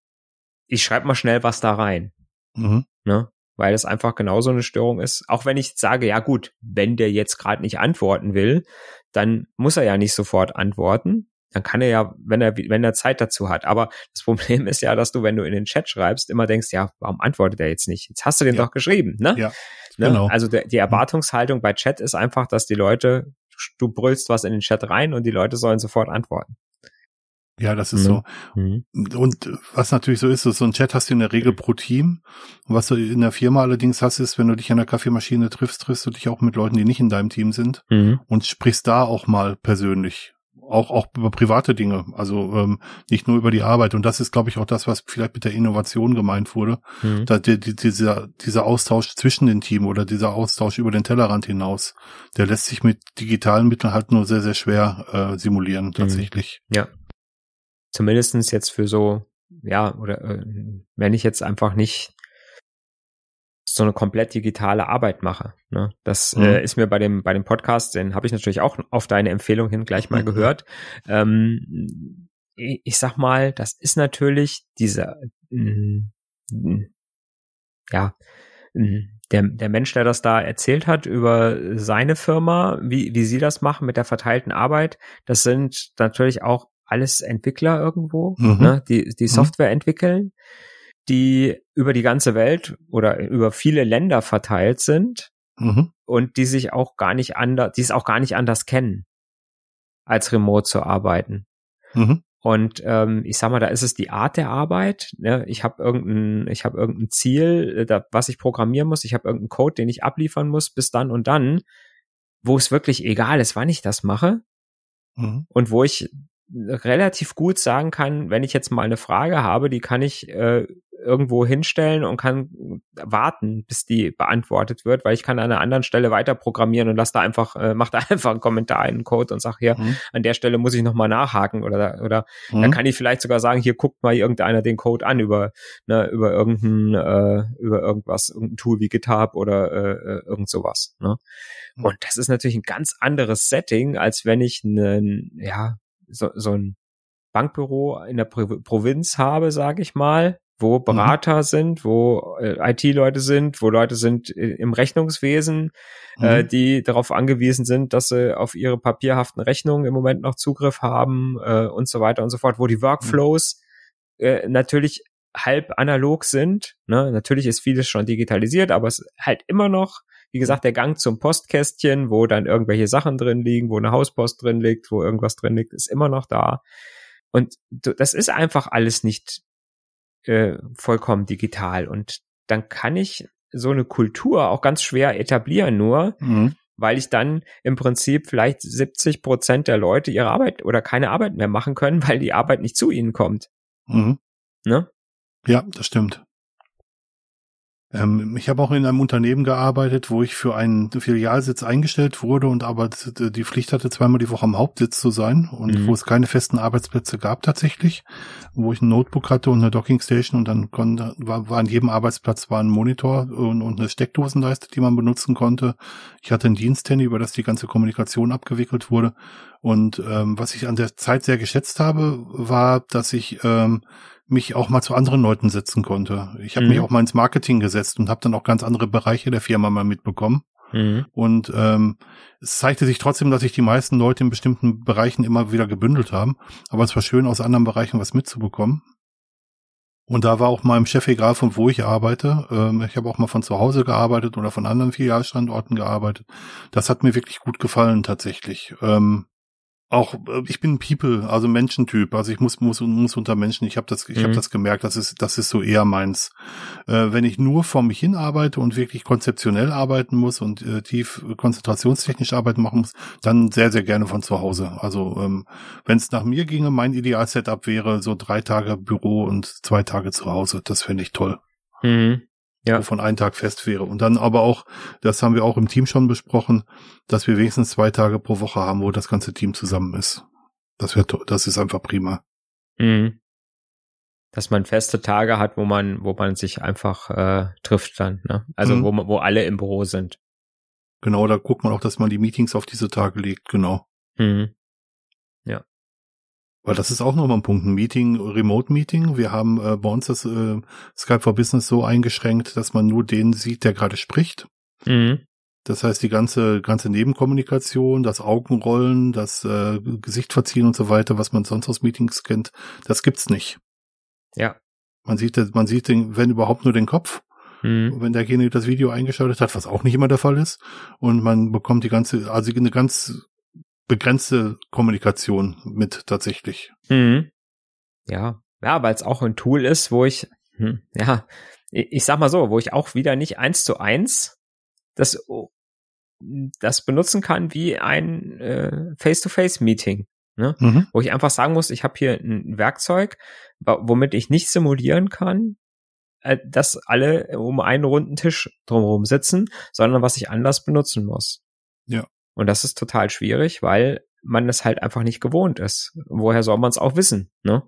ich schreibe mal schnell was da rein. Mhm. Ne? Weil es einfach genauso eine Störung ist. Auch wenn ich sage, ja gut, wenn der jetzt gerade nicht antworten will, dann muss er ja nicht sofort antworten dann kann er ja, wenn er, wenn er Zeit dazu hat. Aber das Problem ist ja, dass du, wenn du in den Chat schreibst, immer denkst, ja, warum antwortet er jetzt nicht? Jetzt hast du den ja. doch geschrieben, ne? Ja. Ne? Genau. Also der, die Erwartungshaltung bei Chat ist einfach, dass die Leute, du brüllst was in den Chat rein und die Leute sollen sofort antworten.
Ja, das ist mhm. so. Mhm. Und was natürlich so ist, so ein Chat hast du in der Regel pro Team. Und was du in der Firma allerdings hast, ist, wenn du dich an der Kaffeemaschine triffst, triffst du dich auch mit Leuten, die nicht in deinem Team sind mhm. und sprichst da auch mal persönlich auch, auch über private Dinge, also ähm, nicht nur über die Arbeit. Und das ist, glaube ich, auch das, was vielleicht mit der Innovation gemeint wurde. Mhm. Da, die, die, dieser, dieser Austausch zwischen den Teams oder dieser Austausch über den Tellerrand hinaus, der lässt sich mit digitalen Mitteln halt nur sehr, sehr schwer äh, simulieren, mhm. tatsächlich.
Mhm. Ja. Zumindestens jetzt für so, ja, oder äh, wenn ich jetzt einfach nicht so eine komplett digitale Arbeit mache. Ne? Das mhm. äh, ist mir bei dem bei dem Podcast, den habe ich natürlich auch auf deine Empfehlung hin gleich mal mhm. gehört. Ähm, ich, ich sag mal, das ist natürlich dieser mm, mm, ja mm, der, der Mensch, der das da erzählt hat über seine Firma, wie, wie sie das machen mit der verteilten Arbeit, das sind natürlich auch alles Entwickler irgendwo, mhm. ne, die, die mhm. Software entwickeln die über die ganze Welt oder über viele Länder verteilt sind mhm. und die sich auch gar nicht anders, die es auch gar nicht anders kennen, als remote zu arbeiten. Mhm. Und ähm, ich sag mal, da ist es die Art der Arbeit. Ne? Ich habe irgendein, ich habe irgendein Ziel, äh, da, was ich programmieren muss. Ich habe irgendeinen Code, den ich abliefern muss bis dann und dann, wo es wirklich egal ist, wann ich das mache mhm. und wo ich relativ gut sagen kann, wenn ich jetzt mal eine Frage habe, die kann ich äh, irgendwo hinstellen und kann warten, bis die beantwortet wird, weil ich kann an einer anderen Stelle weiter programmieren und lass da einfach, äh, mach da einfach einen Kommentar in den Code und sag hier, mhm. an der Stelle muss ich nochmal nachhaken oder oder mhm. dann kann ich vielleicht sogar sagen, hier guckt mal irgendeiner den Code an über ne, über irgendein äh, über irgendwas, irgendein Tool wie GitHub oder äh, äh irgend sowas. Ne? Mhm. Und das ist natürlich ein ganz anderes Setting, als wenn ich einen, ja, so, so ein Bankbüro in der Pro Provinz habe, sage ich mal, wo mhm. Berater mhm. sind, wo äh, IT-Leute sind, wo Leute sind äh, im Rechnungswesen, äh, mhm. äh, die darauf angewiesen sind, dass sie auf ihre papierhaften Rechnungen im Moment noch Zugriff haben äh, und so weiter und so fort, wo die Workflows mhm. äh, natürlich halb analog sind. Ne? Natürlich ist vieles schon digitalisiert, aber es ist halt immer noch, wie gesagt, der Gang zum Postkästchen, wo dann irgendwelche Sachen drin liegen, wo eine Hauspost drin liegt, wo irgendwas drin liegt, ist immer noch da. Und das ist einfach alles nicht äh, vollkommen digital. Und dann kann ich so eine Kultur auch ganz schwer etablieren, nur mhm. weil ich dann im Prinzip vielleicht 70 Prozent der Leute ihre Arbeit oder keine Arbeit mehr machen können, weil die Arbeit nicht zu ihnen kommt. Mhm.
Ne? Ja, das stimmt. Ähm, ich habe auch in einem Unternehmen gearbeitet, wo ich für einen Filialsitz eingestellt wurde und aber die Pflicht hatte, zweimal die Woche am Hauptsitz zu sein und mhm. wo es keine festen Arbeitsplätze gab tatsächlich, wo ich ein Notebook hatte und eine Dockingstation und dann konnte, war, war an jedem Arbeitsplatz war ein Monitor und, und eine Steckdosenleiste, die man benutzen konnte. Ich hatte ein Diensthandy, über das die ganze Kommunikation abgewickelt wurde. Und ähm, was ich an der Zeit sehr geschätzt habe, war, dass ich ähm, mich auch mal zu anderen Leuten setzen konnte. Ich habe mhm. mich auch mal ins Marketing gesetzt und habe dann auch ganz andere Bereiche der Firma mal mitbekommen. Mhm. Und ähm, es zeigte sich trotzdem, dass sich die meisten Leute in bestimmten Bereichen immer wieder gebündelt haben. Aber es war schön, aus anderen Bereichen was mitzubekommen. Und da war auch meinem Chef egal, von wo ich arbeite. Ähm, ich habe auch mal von zu Hause gearbeitet oder von anderen Filialstandorten gearbeitet. Das hat mir wirklich gut gefallen tatsächlich. Ähm, auch äh, ich bin People, also Menschentyp. Also ich muss muss muss unter Menschen. Ich habe das ich mhm. habe das gemerkt. Das ist das ist so eher meins. Äh, wenn ich nur vor mich hin arbeite und wirklich konzeptionell arbeiten muss und äh, tief konzentrationstechnisch arbeiten machen muss, dann sehr sehr gerne von zu Hause. Also ähm, wenn es nach mir ginge, mein Ideal-Setup wäre so drei Tage Büro und zwei Tage zu Hause. Das fände ich toll. Mhm ja. wovon ein Tag fest wäre. Und dann aber auch, das haben wir auch im Team schon besprochen, dass wir wenigstens zwei Tage pro Woche haben, wo das ganze Team zusammen ist. Das wird, das ist einfach prima. Mhm.
Dass man feste Tage hat, wo man, wo man sich einfach äh, trifft dann, ne? Also mhm. wo, wo alle im Büro sind.
Genau, da guckt man auch, dass man die Meetings auf diese Tage legt, genau. Mhm. Weil das ist auch nochmal ein Punkt, ein Meeting, Remote-Meeting. Wir haben äh, bei uns das äh, Skype for Business so eingeschränkt, dass man nur den sieht, der gerade spricht. Mhm. Das heißt, die ganze, ganze Nebenkommunikation, das Augenrollen, das äh, Gesicht verziehen und so weiter, was man sonst aus Meetings kennt, das gibt's nicht.
Ja.
Man sieht, man sieht den, wenn überhaupt nur den Kopf. Mhm. Wenn derjenige das Video eingeschaltet hat, was auch nicht immer der Fall ist. Und man bekommt die ganze, also eine ganz begrenzte Kommunikation mit tatsächlich.
Mhm. Ja, ja, weil es auch ein Tool ist, wo ich, hm, ja, ich sag mal so, wo ich auch wieder nicht eins zu eins das, das benutzen kann wie ein äh, Face-to-Face-Meeting. Ne? Mhm. Wo ich einfach sagen muss, ich habe hier ein Werkzeug, womit ich nicht simulieren kann, äh, dass alle um einen runden Tisch drumherum sitzen, sondern was ich anders benutzen muss.
Ja.
Und das ist total schwierig, weil man es halt einfach nicht gewohnt ist. Woher soll man es auch wissen? Ne?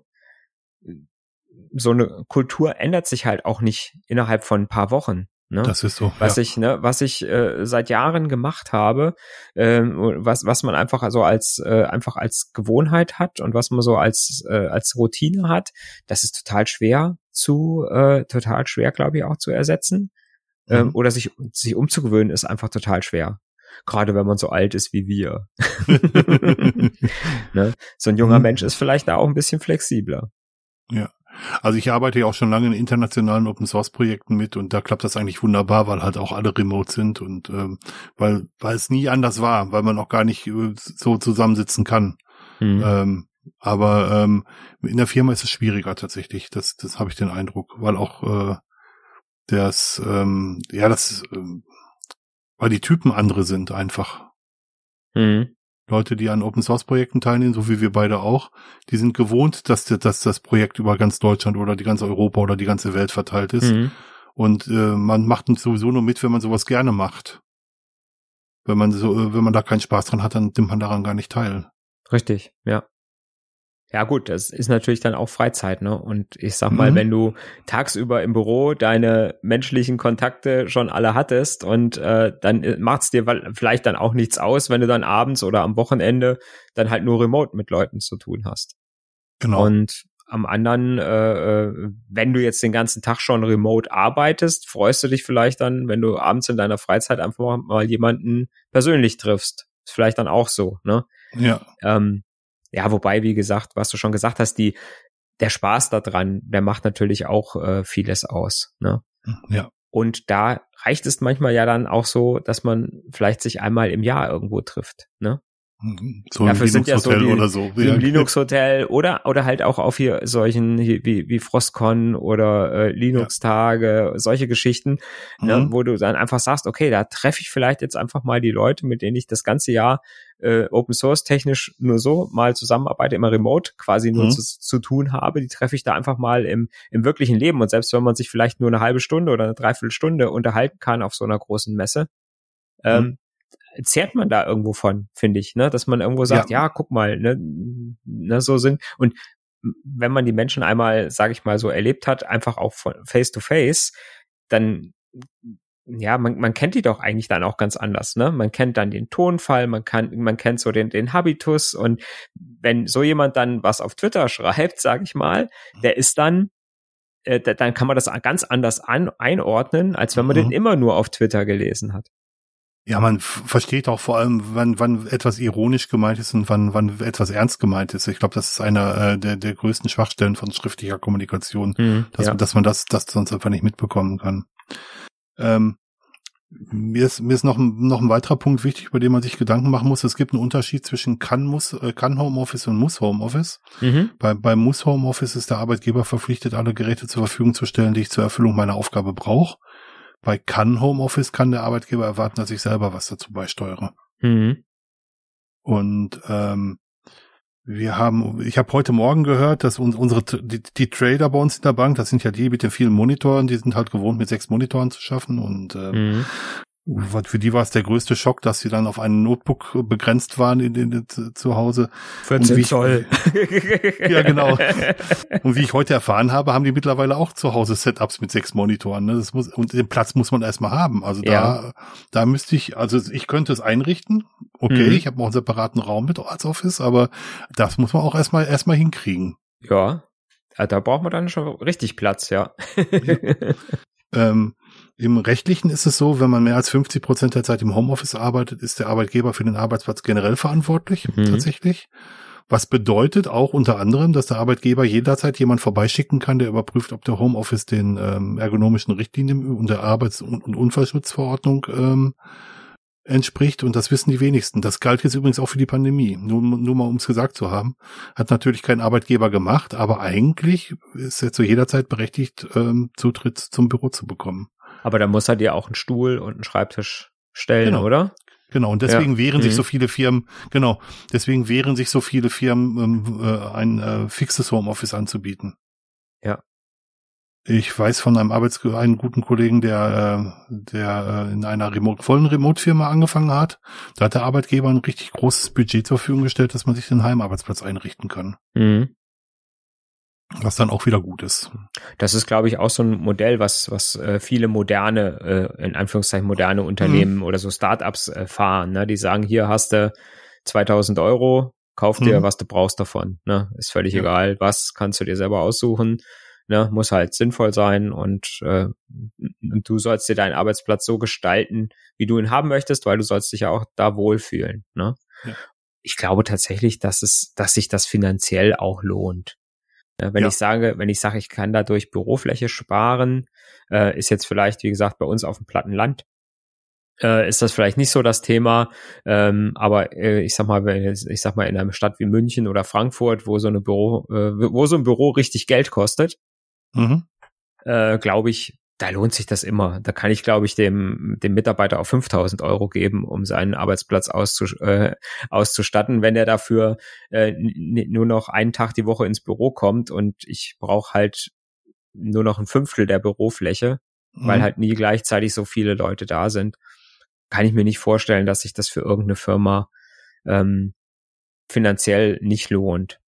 So eine Kultur ändert sich halt auch nicht innerhalb von ein paar Wochen. Ne?
Das ist so.
Was ja. ich, ne, was ich äh, seit Jahren gemacht habe, äh, was, was man einfach so als äh, einfach als Gewohnheit hat und was man so als äh, als Routine hat, das ist total schwer zu, äh, total schwer, glaube ich, auch zu ersetzen. Ähm, mhm. oder sich, sich umzugewöhnen, ist einfach total schwer. Gerade wenn man so alt ist wie wir. ne? So ein junger mhm. Mensch ist vielleicht da auch ein bisschen flexibler.
Ja. Also ich arbeite ja auch schon lange in internationalen Open Source Projekten mit und da klappt das eigentlich wunderbar, weil halt auch alle remote sind und ähm, weil weil es nie anders war, weil man auch gar nicht äh, so zusammensitzen kann. Mhm. Ähm, aber ähm, in der Firma ist es schwieriger tatsächlich. Das das habe ich den Eindruck, weil auch äh, das ähm, ja das ähm, weil die Typen andere sind einfach. Mhm. Leute, die an Open Source Projekten teilnehmen, so wie wir beide auch, die sind gewohnt, dass, dass das Projekt über ganz Deutschland oder die ganze Europa oder die ganze Welt verteilt ist. Mhm. Und äh, man macht sowieso nur mit, wenn man sowas gerne macht. Wenn man so, äh, wenn man da keinen Spaß dran hat, dann nimmt man daran gar nicht teil.
Richtig, ja. Ja gut, das ist natürlich dann auch Freizeit, ne? Und ich sag mal, mhm. wenn du tagsüber im Büro deine menschlichen Kontakte schon alle hattest und äh, dann äh, macht's dir vielleicht dann auch nichts aus, wenn du dann abends oder am Wochenende dann halt nur remote mit Leuten zu tun hast. Genau. Und am anderen, äh, äh, wenn du jetzt den ganzen Tag schon remote arbeitest, freust du dich vielleicht dann, wenn du abends in deiner Freizeit einfach mal jemanden persönlich triffst. Ist vielleicht dann auch so, ne?
Ja.
Ähm, ja, wobei, wie gesagt, was du schon gesagt hast, die, der Spaß daran, der macht natürlich auch äh, vieles aus. Ne?
Ja.
Und da reicht es manchmal ja dann auch so, dass man vielleicht sich einmal im Jahr irgendwo trifft. Ne?
So Dafür sind ja so die, oder so.
Wie im Linux-Hotel oder, oder halt auch auf hier solchen hier, wie, wie Frostcon oder äh, Linux-Tage, ja. solche Geschichten, ne, mhm. ne, wo du dann einfach sagst, okay, da treffe ich vielleicht jetzt einfach mal die Leute, mit denen ich das ganze Jahr äh, Open Source technisch nur so mal zusammenarbeite, immer remote quasi nur mhm. zu, zu tun habe, die treffe ich da einfach mal im, im wirklichen Leben. Und selbst wenn man sich vielleicht nur eine halbe Stunde oder eine Dreiviertelstunde unterhalten kann auf so einer großen Messe, mhm. ähm, zehrt man da irgendwo von, finde ich, ne? Dass man irgendwo sagt, ja, ja guck mal, ne, ne, so sind. Und wenn man die Menschen einmal, sage ich mal, so erlebt hat, einfach auch von face to face, dann ja, man, man kennt die doch eigentlich dann auch ganz anders, ne? Man kennt dann den Tonfall, man kann, man kennt so den, den Habitus und wenn so jemand dann was auf Twitter schreibt, sage ich mal, der ist dann, äh, dann kann man das ganz anders an, einordnen, als wenn man mhm. den immer nur auf Twitter gelesen hat.
Ja, man versteht auch vor allem, wann, wann etwas ironisch gemeint ist und wann, wann etwas ernst gemeint ist. Ich glaube, das ist einer äh, der, der größten Schwachstellen von schriftlicher Kommunikation, mhm, dass, ja. dass man das, das sonst einfach nicht mitbekommen kann. Ähm, mir ist, mir ist noch, ein, noch ein weiterer Punkt wichtig, über den man sich Gedanken machen muss. Es gibt einen Unterschied zwischen kann, muss, äh, kann Homeoffice und muss Homeoffice. Mhm. Bei, bei muss Homeoffice ist der Arbeitgeber verpflichtet, alle Geräte zur Verfügung zu stellen, die ich zur Erfüllung meiner Aufgabe brauche. Bei kann Homeoffice kann der Arbeitgeber erwarten, dass ich selber was dazu beisteuere. Mhm. Und ähm, wir haben, ich habe heute Morgen gehört, dass uns, unsere die, die, Trader bei uns in der Bank, das sind ja die mit den vielen Monitoren, die sind halt gewohnt, mit sechs Monitoren zu schaffen und äh, mhm. Für die war es der größte Schock, dass sie dann auf einen Notebook begrenzt waren in, in, in zu Hause.
14 ich, Zoll.
ja, genau. Und wie ich heute erfahren habe, haben die mittlerweile auch zu Hause Setups mit sechs Monitoren. Ne? Das muss, und den Platz muss man erstmal haben. Also ja. da, da müsste ich, also ich könnte es einrichten. Okay, mhm. ich habe auch einen separaten Raum mit als Office, aber das muss man auch erstmal erstmal hinkriegen.
Ja, da braucht man dann schon richtig Platz, ja.
ja. Ähm, im Rechtlichen ist es so, wenn man mehr als 50 Prozent der Zeit im Homeoffice arbeitet, ist der Arbeitgeber für den Arbeitsplatz generell verantwortlich, mhm. tatsächlich. Was bedeutet auch unter anderem, dass der Arbeitgeber jederzeit jemand vorbeischicken kann, der überprüft, ob der Homeoffice den ähm, ergonomischen Richtlinien und der Arbeits- und Unfallschutzverordnung ähm, entspricht. Und das wissen die wenigsten. Das galt jetzt übrigens auch für die Pandemie. Nur, nur mal, um es gesagt zu haben. Hat natürlich kein Arbeitgeber gemacht, aber eigentlich ist er zu jeder Zeit berechtigt, ähm, Zutritt zum Büro zu bekommen.
Aber da muss er dir auch einen Stuhl und einen Schreibtisch stellen,
genau.
oder?
Genau, und deswegen ja. wehren sich mhm. so viele Firmen, genau, deswegen wehren sich so viele Firmen, ähm, äh, ein äh, fixes Homeoffice anzubieten.
Ja.
Ich weiß von einem Arbeits einen guten Kollegen, der, äh, der äh, in einer Remote, vollen Remote-Firma angefangen hat. Da hat der Arbeitgeber ein richtig großes Budget zur Verfügung gestellt, dass man sich den Heimarbeitsplatz einrichten kann. Mhm. Was dann auch wieder gut ist.
Das ist, glaube ich, auch so ein Modell, was, was äh, viele moderne, äh, in Anführungszeichen moderne Unternehmen mhm. oder so Startups äh, fahren. Ne? Die sagen, hier hast du 2000 Euro, kauf dir, mhm. was du brauchst davon. Ne? Ist völlig ja. egal, was kannst du dir selber aussuchen. Ne? Muss halt sinnvoll sein und, äh, und du sollst dir deinen Arbeitsplatz so gestalten, wie du ihn haben möchtest, weil du sollst dich ja auch da wohlfühlen. Ne? Ja. Ich glaube tatsächlich, dass es, dass sich das finanziell auch lohnt. Wenn ja. ich sage, wenn ich sage, ich kann dadurch Bürofläche sparen, äh, ist jetzt vielleicht, wie gesagt, bei uns auf dem platten Land, äh, ist das vielleicht nicht so das Thema. Ähm, aber äh, ich sag mal, wenn ich sag mal in einer Stadt wie München oder Frankfurt, wo so eine Büro, äh, wo so ein Büro richtig Geld kostet, mhm. äh, glaube ich, da lohnt sich das immer. Da kann ich, glaube ich, dem, dem Mitarbeiter auch 5000 Euro geben, um seinen Arbeitsplatz auszus äh, auszustatten, wenn er dafür äh, nur noch einen Tag die Woche ins Büro kommt und ich brauche halt nur noch ein Fünftel der Bürofläche, mhm. weil halt nie gleichzeitig so viele Leute da sind, kann ich mir nicht vorstellen, dass sich das für irgendeine Firma ähm, finanziell nicht lohnt.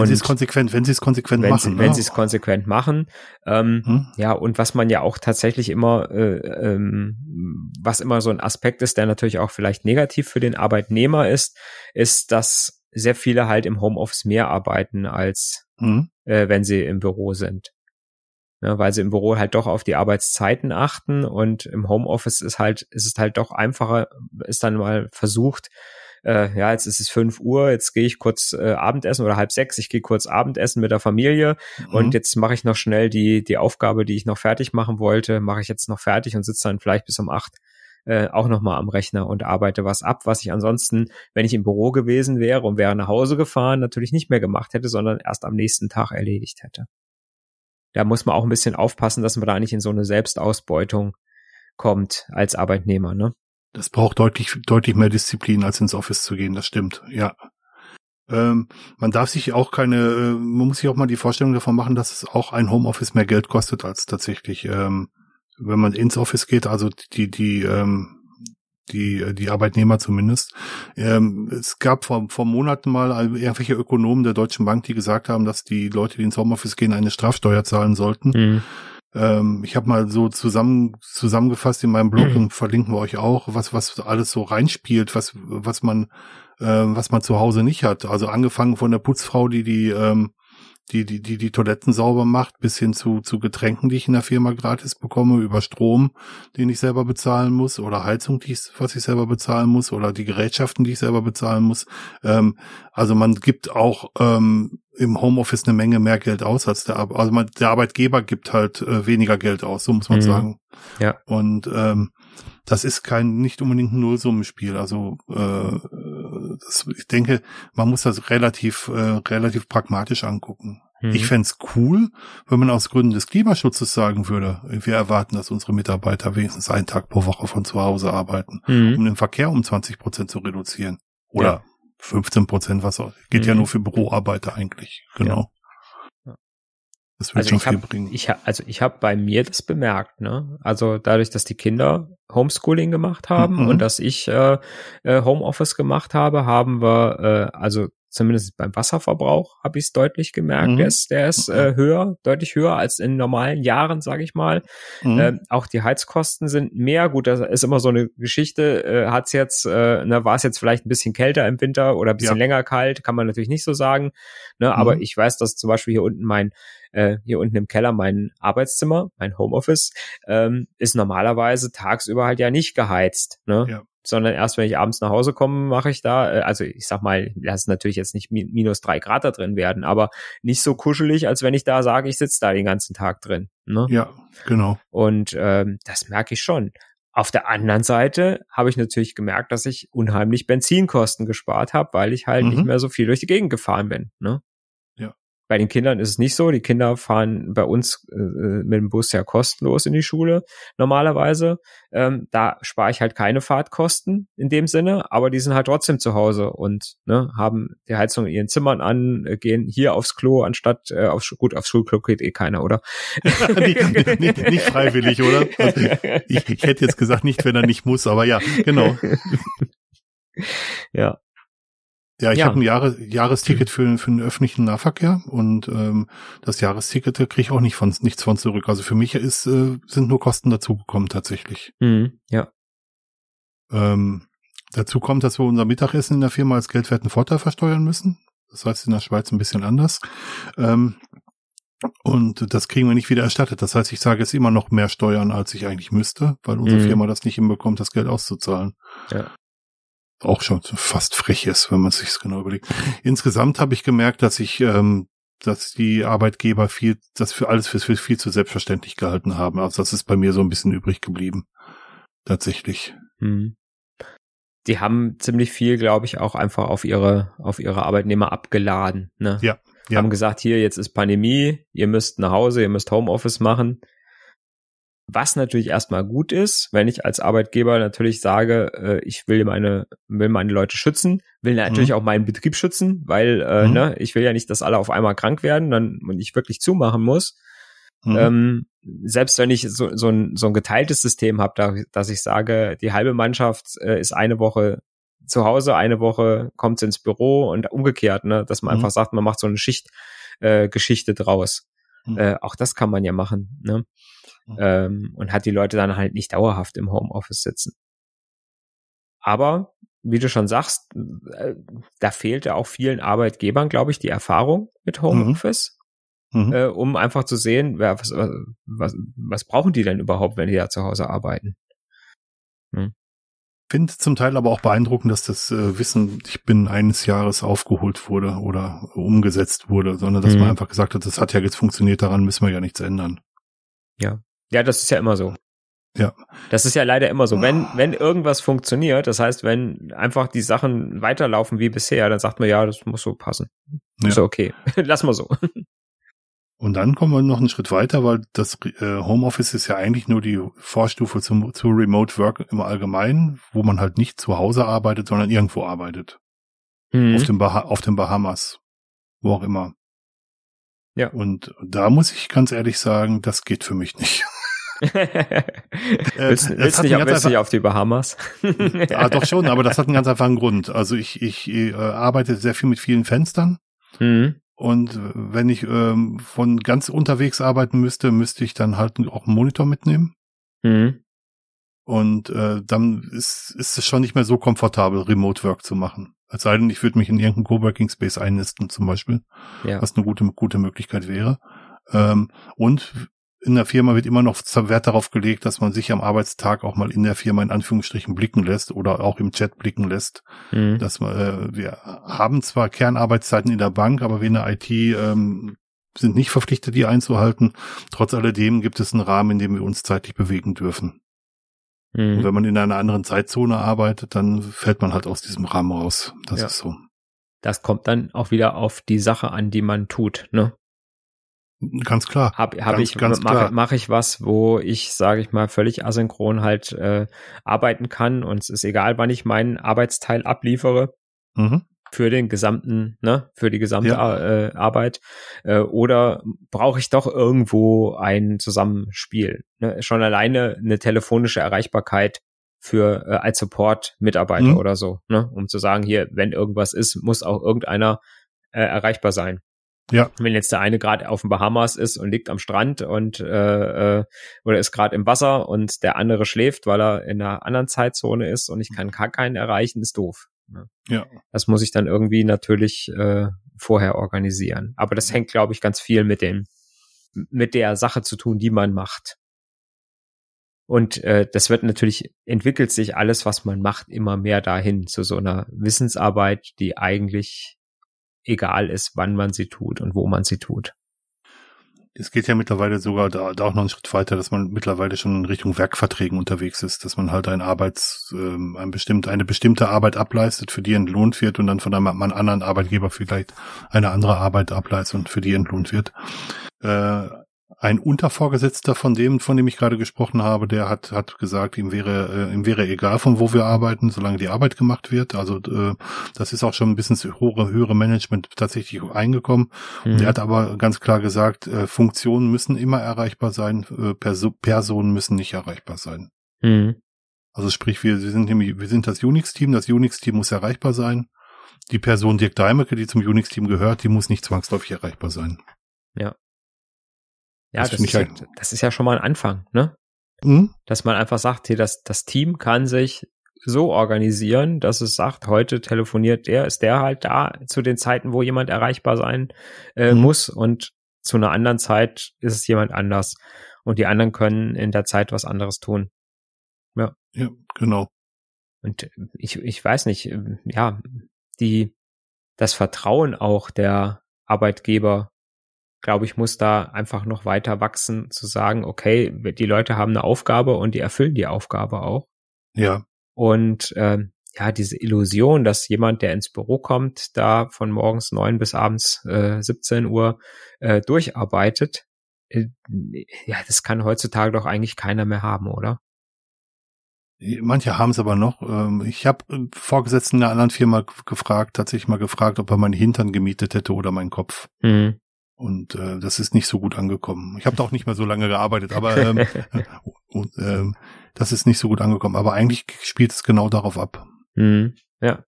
Wenn sie es konsequent, wenn sie es konsequent
wenn
machen.
Sie, Wenn ne? sie es konsequent machen. Ähm, hm? Ja, und was man ja auch tatsächlich immer, äh, ähm, was immer so ein Aspekt ist, der natürlich auch vielleicht negativ für den Arbeitnehmer ist, ist, dass sehr viele halt im Homeoffice mehr arbeiten, als hm? äh, wenn sie im Büro sind. Ja, weil sie im Büro halt doch auf die Arbeitszeiten achten und im Homeoffice ist halt, ist es halt doch einfacher, ist dann mal versucht, äh, ja, jetzt ist es fünf Uhr, jetzt gehe ich kurz äh, Abendessen oder halb sechs, ich gehe kurz Abendessen mit der Familie mhm. und jetzt mache ich noch schnell die, die Aufgabe, die ich noch fertig machen wollte, mache ich jetzt noch fertig und sitze dann vielleicht bis um acht äh, auch nochmal am Rechner und arbeite was ab, was ich ansonsten, wenn ich im Büro gewesen wäre und wäre nach Hause gefahren, natürlich nicht mehr gemacht hätte, sondern erst am nächsten Tag erledigt hätte. Da muss man auch ein bisschen aufpassen, dass man da nicht in so eine Selbstausbeutung kommt als Arbeitnehmer, ne?
Das braucht deutlich, deutlich mehr Disziplin, als ins Office zu gehen. Das stimmt, ja. Ähm, man darf sich auch keine, äh, man muss sich auch mal die Vorstellung davon machen, dass es auch ein Homeoffice mehr Geld kostet als tatsächlich, ähm, wenn man ins Office geht, also die, die, ähm, die, die Arbeitnehmer zumindest. Ähm, es gab vor, vor Monaten mal irgendwelche Ökonomen der Deutschen Bank, die gesagt haben, dass die Leute, die ins Homeoffice gehen, eine Strafsteuer zahlen sollten. Mhm. Ähm, ich habe mal so zusammen zusammengefasst in meinem Blog mhm. und verlinken wir euch auch, was was alles so reinspielt, was was man äh, was man zu Hause nicht hat. Also angefangen von der Putzfrau, die die ähm, die, die, die, die Toiletten sauber macht, bis hin zu, zu Getränken, die ich in der Firma gratis bekomme, über Strom, den ich selber bezahlen muss, oder Heizung, die ich, was ich selber bezahlen muss, oder die Gerätschaften, die ich selber bezahlen muss. Ähm, also man gibt auch ähm, im Homeoffice eine Menge mehr Geld aus als der Arbeitgeber. Also man, der Arbeitgeber gibt halt äh, weniger Geld aus, so muss man mhm. sagen.
Ja.
Und ähm, das ist kein nicht unbedingt ein Nullsummenspiel. Also äh, das, ich denke, man muss das relativ äh, relativ pragmatisch angucken. Mhm. Ich fände cool, wenn man aus Gründen des Klimaschutzes sagen würde, wir erwarten, dass unsere Mitarbeiter wenigstens einen Tag pro Woche von zu Hause arbeiten, mhm. um den Verkehr um 20 Prozent zu reduzieren. Oder ja. 15 Prozent, was auch. Geht mhm. ja nur für Büroarbeiter eigentlich. Genau.
Ja. Das wird also schon viel hab, bringen. Ich also ich habe bei mir das bemerkt, ne? Also dadurch, dass die Kinder Homeschooling gemacht haben mhm. und dass ich äh, äh, Homeoffice gemacht habe, haben wir äh, also zumindest beim Wasserverbrauch habe ich es deutlich gemerkt. Mhm. Der ist, der ist äh, höher, deutlich höher als in normalen Jahren, sage ich mal. Mhm. Äh, auch die Heizkosten sind mehr. Gut, das ist immer so eine Geschichte. Äh, Hat's jetzt, äh, ne, war es jetzt vielleicht ein bisschen kälter im Winter oder ein bisschen ja. länger kalt, kann man natürlich nicht so sagen. Ne, mhm. Aber ich weiß, dass zum Beispiel hier unten mein äh, hier unten im Keller mein Arbeitszimmer, mein Homeoffice, ähm, ist normalerweise tagsüber halt ja nicht geheizt. Ne? Ja sondern erst wenn ich abends nach Hause komme, mache ich da, äh, also ich sag mal, lass natürlich jetzt nicht minus drei Grad da drin werden, aber nicht so kuschelig, als wenn ich da sage, ich sitze da den ganzen Tag drin. Ne?
Ja, genau.
Und ähm, das merke ich schon. Auf der anderen Seite habe ich natürlich gemerkt, dass ich unheimlich Benzinkosten gespart habe, weil ich halt mhm. nicht mehr so viel durch die Gegend gefahren bin. Ne? Bei den Kindern ist es nicht so. Die Kinder fahren bei uns äh, mit dem Bus ja kostenlos in die Schule normalerweise. Ähm, da spare ich halt keine Fahrtkosten in dem Sinne, aber die sind halt trotzdem zu Hause und ne, haben die Heizung in ihren Zimmern an, äh, gehen hier aufs Klo anstatt äh, aufs gut aufs Schulklo geht eh keiner, oder?
nicht, nicht, nicht, freiwillig, oder? Also ich, ich hätte jetzt gesagt, nicht, wenn er nicht muss, aber ja, genau.
ja,
ja, ich ja. habe ein Jahre, Jahresticket für, für den öffentlichen Nahverkehr und ähm, das Jahresticket kriege ich auch nicht von nichts von zurück. Also für mich ist, äh, sind nur Kosten dazugekommen tatsächlich.
Mhm, ja.
Ähm, dazu kommt, dass wir unser Mittagessen in der Firma als geldwerten Vorteil versteuern müssen. Das heißt in der Schweiz ein bisschen anders. Ähm, und das kriegen wir nicht wieder erstattet. Das heißt, ich sage es immer noch mehr Steuern, als ich eigentlich müsste, weil unsere mhm. Firma das nicht hinbekommt, das Geld auszuzahlen.
Ja
auch schon fast frech ist, wenn man sich genau überlegt. Insgesamt habe ich gemerkt, dass ich, ähm, dass die Arbeitgeber viel, das für alles für, für viel zu selbstverständlich gehalten haben. Also das ist bei mir so ein bisschen übrig geblieben. Tatsächlich.
Hm. Die haben ziemlich viel, glaube ich, auch einfach auf ihre, auf ihre Arbeitnehmer abgeladen. Ne?
Ja,
ja. Haben gesagt, hier, jetzt ist Pandemie, ihr müsst nach Hause, ihr müsst Homeoffice machen. Was natürlich erstmal gut ist, wenn ich als Arbeitgeber natürlich sage, äh, ich will meine, will meine Leute schützen, will natürlich mhm. auch meinen Betrieb schützen, weil äh, mhm. ne, ich will ja nicht, dass alle auf einmal krank werden, dann und ich wirklich zumachen muss. Mhm. Ähm, selbst wenn ich so, so, ein, so ein geteiltes System habe, da, dass ich sage, die halbe Mannschaft äh, ist eine Woche zu Hause, eine Woche kommt ins Büro und umgekehrt, ne, dass man mhm. einfach sagt, man macht so eine Schicht äh, Geschichte draus. Mhm. Äh, auch das kann man ja machen. Ne? Mhm. ähm, und hat die Leute dann halt nicht dauerhaft im Homeoffice sitzen. Aber wie du schon sagst, äh, da fehlte auch vielen Arbeitgebern, glaube ich, die Erfahrung mit mhm. Homeoffice, mhm. äh, um einfach zu sehen, wer, was, was, was brauchen die denn überhaupt, wenn die da zu Hause arbeiten.
Hm. Finde zum Teil aber auch beeindruckend, dass das äh, Wissen, ich bin eines Jahres aufgeholt wurde oder umgesetzt wurde, sondern dass mhm. man einfach gesagt hat, das hat ja jetzt funktioniert, daran müssen wir ja nichts ändern.
Ja, ja, das ist ja immer so.
Ja.
Das ist ja leider immer so. Wenn, wenn irgendwas funktioniert, das heißt, wenn einfach die Sachen weiterlaufen wie bisher, dann sagt man, ja, das muss so passen. Ja. Ist okay. Lass mal so.
Und dann kommen wir noch einen Schritt weiter, weil das äh, Homeoffice ist ja eigentlich nur die Vorstufe zum, zu Remote Work im Allgemeinen, wo man halt nicht zu Hause arbeitet, sondern irgendwo arbeitet. Mhm. Auf, dem bah auf den Bahamas. Wo auch immer.
Ja.
Und da muss ich ganz ehrlich sagen, das geht für mich nicht.
Äh, willst willst, nicht, willst nicht auf die Bahamas?
ah, doch schon, aber das hat einen ganz einfachen Grund. Also ich, ich äh, arbeite sehr viel mit vielen Fenstern.
Mhm.
Und wenn ich ähm, von ganz unterwegs arbeiten müsste, müsste ich dann halt auch einen Monitor mitnehmen.
Mhm.
Und äh, dann ist, ist es schon nicht mehr so komfortabel, Remote Work zu machen. Es sei denn, ich würde mich in irgendeinen Coworking Space einnisten zum Beispiel, ja. was eine gute, gute Möglichkeit wäre. Ähm, und in der Firma wird immer noch Wert darauf gelegt, dass man sich am Arbeitstag auch mal in der Firma in Anführungsstrichen blicken lässt oder auch im Chat blicken lässt. Mhm. Dass man, äh, wir haben zwar Kernarbeitszeiten in der Bank, aber wir in der IT ähm, sind nicht verpflichtet, die einzuhalten. Trotz alledem gibt es einen Rahmen, in dem wir uns zeitlich bewegen dürfen. Mhm. Und wenn man in einer anderen Zeitzone arbeitet, dann fällt man halt aus diesem Rahmen raus. Das ja. ist so.
Das kommt dann auch wieder auf die Sache an, die man tut, ne?
Ganz klar.
Hab, hab ganz, ich, ganz mache mach ich was, wo ich, sage ich mal, völlig asynchron halt äh, arbeiten kann und es ist egal, wann ich meinen Arbeitsteil abliefere. Mhm für den gesamten, ne, für die gesamte ja. äh, Arbeit? Äh, oder brauche ich doch irgendwo ein Zusammenspiel? Ne? Schon alleine eine telefonische Erreichbarkeit für äh, als Support-Mitarbeiter mhm. oder so, ne? um zu sagen, hier, wenn irgendwas ist, muss auch irgendeiner äh, erreichbar sein. Ja. Wenn jetzt der eine gerade auf den Bahamas ist und liegt am Strand und äh, äh, oder ist gerade im Wasser und der andere schläft, weil er in einer anderen Zeitzone ist und ich kann gar keinen erreichen, ist doof. Ne? Ja. Das muss ich dann irgendwie natürlich äh, vorher organisieren. Aber das hängt, glaube ich, ganz viel mit dem, mit der Sache zu tun, die man macht. Und äh, das wird natürlich, entwickelt sich alles, was man macht, immer mehr dahin zu so einer Wissensarbeit, die eigentlich egal ist, wann man sie tut und wo man sie tut.
Es geht ja mittlerweile sogar da, da auch noch einen Schritt weiter, dass man mittlerweile schon in Richtung Werkverträgen unterwegs ist, dass man halt ein Arbeits, ähm, ein bestimmt, eine bestimmte Arbeit ableistet, für die entlohnt wird und dann von einem, einem anderen Arbeitgeber vielleicht eine andere Arbeit ableistet und für die entlohnt wird. Äh, ein Untervorgesetzter von dem, von dem ich gerade gesprochen habe, der hat, hat gesagt, ihm wäre, äh, ihm wäre egal, von wo wir arbeiten, solange die Arbeit gemacht wird. Also äh, das ist auch schon ein bisschen höhere, höhere Management tatsächlich eingekommen. Mhm. Er hat aber ganz klar gesagt, äh, Funktionen müssen immer erreichbar sein, äh, Perso Personen müssen nicht erreichbar sein. Mhm. Also sprich, wir, wir sind nämlich, wir sind das Unix-Team, das Unix-Team muss erreichbar sein. Die Person Dirk Deimecke, die zum Unix-Team gehört, die muss nicht zwangsläufig erreichbar sein.
Ja. Ja, das, das ist, halt das ist ja schon mal ein Anfang, ne? Mhm. Dass man einfach sagt, hier, das, das Team kann sich so organisieren, dass es sagt, heute telefoniert der, ist der halt da zu den Zeiten, wo jemand erreichbar sein äh, mhm. muss und zu einer anderen Zeit ist es jemand anders und die anderen können in der Zeit was anderes tun.
Ja. Ja, genau.
Und ich, ich weiß nicht, ähm, ja, die, das Vertrauen auch der Arbeitgeber glaube ich, muss da einfach noch weiter wachsen, zu sagen, okay, die Leute haben eine Aufgabe und die erfüllen die Aufgabe auch.
Ja.
Und äh, ja, diese Illusion, dass jemand, der ins Büro kommt, da von morgens neun bis abends äh, 17 Uhr äh, durcharbeitet, äh, ja, das kann heutzutage doch eigentlich keiner mehr haben, oder?
Manche haben es aber noch. Ähm, ich habe Vorgesetzten in einer anderen Firma gefragt, tatsächlich mal gefragt, ob er meinen Hintern gemietet hätte oder meinen Kopf. Mhm. Und äh, das ist nicht so gut angekommen. Ich habe da auch nicht mehr so lange gearbeitet, aber ähm, und, ähm, das ist nicht so gut angekommen. Aber eigentlich spielt es genau darauf ab.
Mhm. Ja.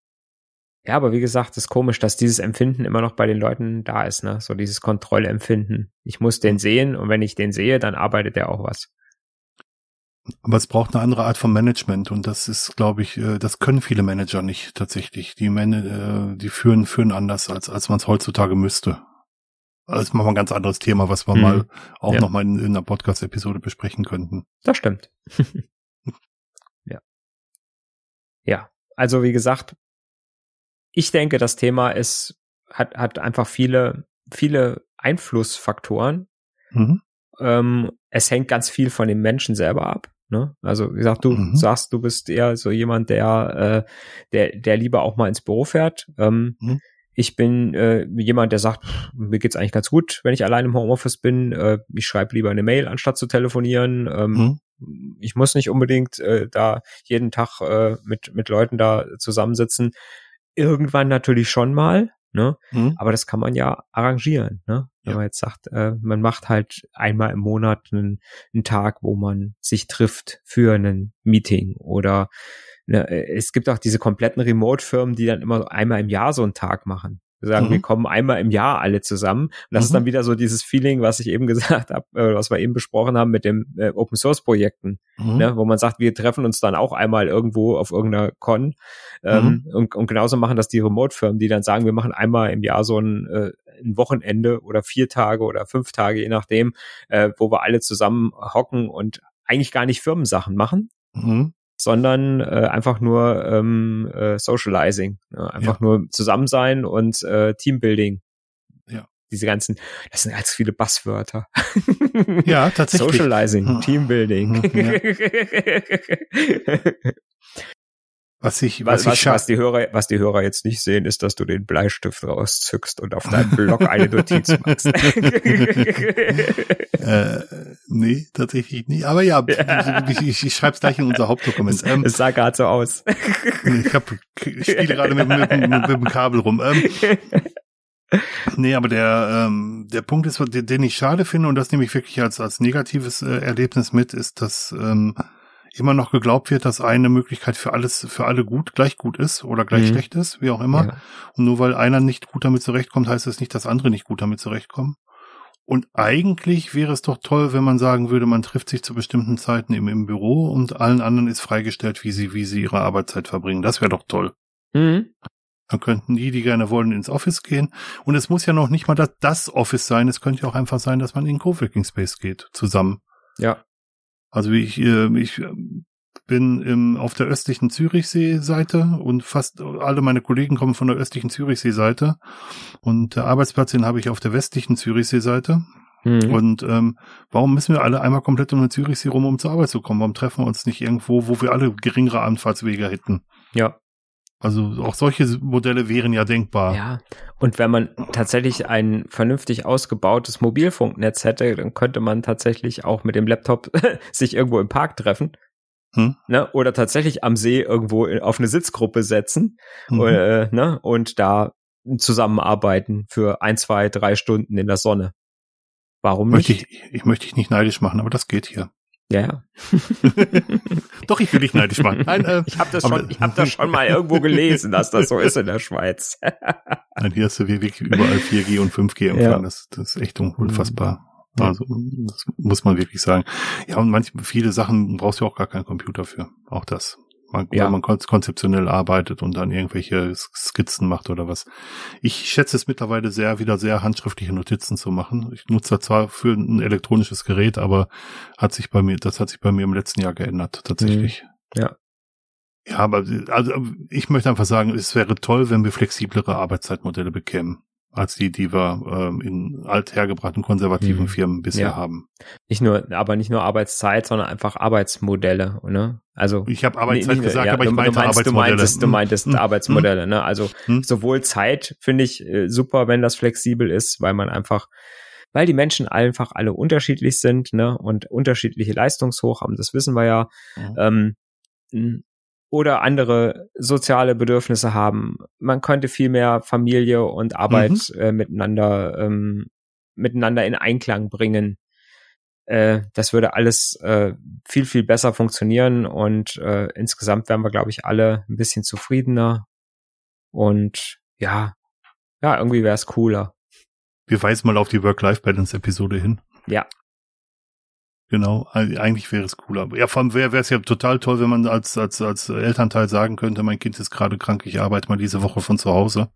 Ja, aber wie gesagt, ist komisch, dass dieses Empfinden immer noch bei den Leuten da ist, ne? So dieses Kontrollempfinden. Ich muss den sehen und wenn ich den sehe, dann arbeitet er auch was.
Aber es braucht eine andere Art von Management und das ist, glaube ich, äh, das können viele Manager nicht tatsächlich. Die Männer, äh, die führen führen anders als als man es heutzutage müsste. Das ist mal ein ganz anderes Thema, was wir hm. mal auch ja. noch mal in, in einer Podcast-Episode besprechen könnten.
Das stimmt. ja. Ja, also wie gesagt, ich denke, das Thema ist, hat, hat einfach viele, viele Einflussfaktoren. Mhm. Ähm, es hängt ganz viel von dem Menschen selber ab. Ne? Also wie gesagt, du mhm. sagst, du bist eher so jemand, der, äh, der, der lieber auch mal ins Büro fährt. Ähm, mhm. Ich bin äh, jemand, der sagt, mir geht's eigentlich ganz gut, wenn ich allein im Homeoffice bin. Äh, ich schreibe lieber eine Mail, anstatt zu telefonieren. Ähm, mhm. Ich muss nicht unbedingt äh, da jeden Tag äh, mit, mit Leuten da zusammensitzen. Irgendwann natürlich schon mal, ne? Mhm. Aber das kann man ja arrangieren, ne? Wenn ja. man jetzt sagt, äh, man macht halt einmal im Monat einen, einen Tag, wo man sich trifft für ein Meeting oder ne, es gibt auch diese kompletten Remote-Firmen, die dann immer einmal im Jahr so einen Tag machen. Wir sagen, mhm. wir kommen einmal im Jahr alle zusammen. Und das mhm. ist dann wieder so dieses Feeling, was ich eben gesagt habe, äh, was wir eben besprochen haben mit dem äh, Open Source Projekten, mhm. ne, wo man sagt, wir treffen uns dann auch einmal irgendwo auf irgendeiner Con. Ähm, mhm. und, und genauso machen das die Remote-Firmen, die dann sagen, wir machen einmal im Jahr so ein, äh, ein Wochenende oder vier Tage oder fünf Tage, je nachdem, äh, wo wir alle zusammen hocken und eigentlich gar nicht Firmensachen machen, mhm sondern äh, einfach nur ähm, äh, Socializing, ne? einfach ja. nur zusammen sein und äh, Teambuilding.
Ja.
Diese ganzen, das sind ganz viele Buzzwörter.
Ja, tatsächlich.
Socializing, hm. Teambuilding. Hm, ja.
Was ich, was, was,
ich was, die Hörer, was die Hörer jetzt nicht sehen, ist, dass du den Bleistift rauszückst und auf deinem Blog eine Notiz machst.
äh, nee, tatsächlich nicht. Aber ja, ich, ich, ich schreibe es gleich in unser Hauptdokument.
Ähm, es sah gerade so aus.
ich, hab, ich spiele gerade mit, mit, mit, mit, dem Kabel rum. Ähm, Nee, aber der, ähm, der Punkt ist, den, den ich schade finde, und das nehme ich wirklich als, als negatives äh, Erlebnis mit, ist, dass ähm, immer noch geglaubt wird, dass eine Möglichkeit für alles, für alle gut, gleich gut ist oder gleich mhm. schlecht ist, wie auch immer. Ja. Und nur weil einer nicht gut damit zurechtkommt, heißt es das nicht, dass andere nicht gut damit zurechtkommen. Und eigentlich wäre es doch toll, wenn man sagen würde, man trifft sich zu bestimmten Zeiten im, im Büro und allen anderen ist freigestellt, wie sie, wie sie ihre Arbeitszeit verbringen. Das wäre doch toll. Mhm. Dann könnten die, die gerne wollen, ins Office gehen. Und es muss ja noch nicht mal das, das Office sein. Es könnte ja auch einfach sein, dass man in den Coworking Space geht, zusammen.
Ja.
Also ich, äh, ich bin im, auf der östlichen Zürichsee-Seite und fast alle meine Kollegen kommen von der östlichen Zürichsee-Seite. Und der Arbeitsplatz, den habe ich auf der westlichen Zürichsee-Seite. Mhm. Und ähm, warum müssen wir alle einmal komplett um den Zürichsee rum, um zur Arbeit zu kommen? Warum treffen wir uns nicht irgendwo, wo wir alle geringere Anfahrtswege hätten?
Ja.
Also auch solche Modelle wären ja denkbar.
Ja, und wenn man tatsächlich ein vernünftig ausgebautes Mobilfunknetz hätte, dann könnte man tatsächlich auch mit dem Laptop sich irgendwo im Park treffen. Hm? Ne? Oder tatsächlich am See irgendwo auf eine Sitzgruppe setzen mhm. oder, äh, ne? und da zusammenarbeiten für ein, zwei, drei Stunden in der Sonne. Warum
nicht? Möchte ich, ich möchte dich nicht neidisch machen, aber das geht hier.
Ja, ja.
Doch, ich will dich neidisch machen.
Nein, äh, ich habe das, schon, ich hab das schon mal irgendwo gelesen, dass das so ist in der Schweiz.
Nein, hier hast du wirklich überall 4G und 5G empfangen. Ja. Das, das ist echt unfassbar. Also, das muss man wirklich sagen. Ja, und manche, viele Sachen brauchst du auch gar keinen Computer für. Auch das man, ja. man konzeptionell arbeitet und dann irgendwelche Skizzen macht oder was. Ich schätze es mittlerweile sehr, wieder sehr handschriftliche Notizen zu machen. Ich nutze zwar für ein elektronisches Gerät, aber hat sich bei mir, das hat sich bei mir im letzten Jahr geändert, tatsächlich.
Mhm. Ja.
Ja, aber also ich möchte einfach sagen, es wäre toll, wenn wir flexiblere Arbeitszeitmodelle bekämen als die, die wir ähm, in althergebrachten konservativen hm. Firmen bisher ja. haben.
Nicht nur, aber nicht nur Arbeitszeit, sondern einfach Arbeitsmodelle, ne? Also
ich habe Arbeitszeit nicht, gesagt, ja, aber ich
meinte
meinst,
Arbeitsmodelle. Du meintest, du meintest hm. Arbeitsmodelle, hm. ne? Also hm. sowohl Zeit finde ich äh, super, wenn das flexibel ist, weil man einfach weil die Menschen einfach alle unterschiedlich sind, ne, und unterschiedliche Leistungshoch haben, das wissen wir ja. Mhm. Ähm, oder andere soziale Bedürfnisse haben. Man könnte viel mehr Familie und Arbeit mhm. äh, miteinander ähm, miteinander in Einklang bringen. Äh, das würde alles äh, viel viel besser funktionieren und äh, insgesamt wären wir, glaube ich, alle ein bisschen zufriedener und ja, ja, irgendwie wäre es cooler.
Wir weisen mal auf die Work-Life-Balance-Episode hin.
Ja,
Genau, eigentlich wäre es cooler. Ja, vor allem wäre es ja total toll, wenn man als, als, als Elternteil sagen könnte, mein Kind ist gerade krank, ich arbeite mal diese Woche von zu Hause.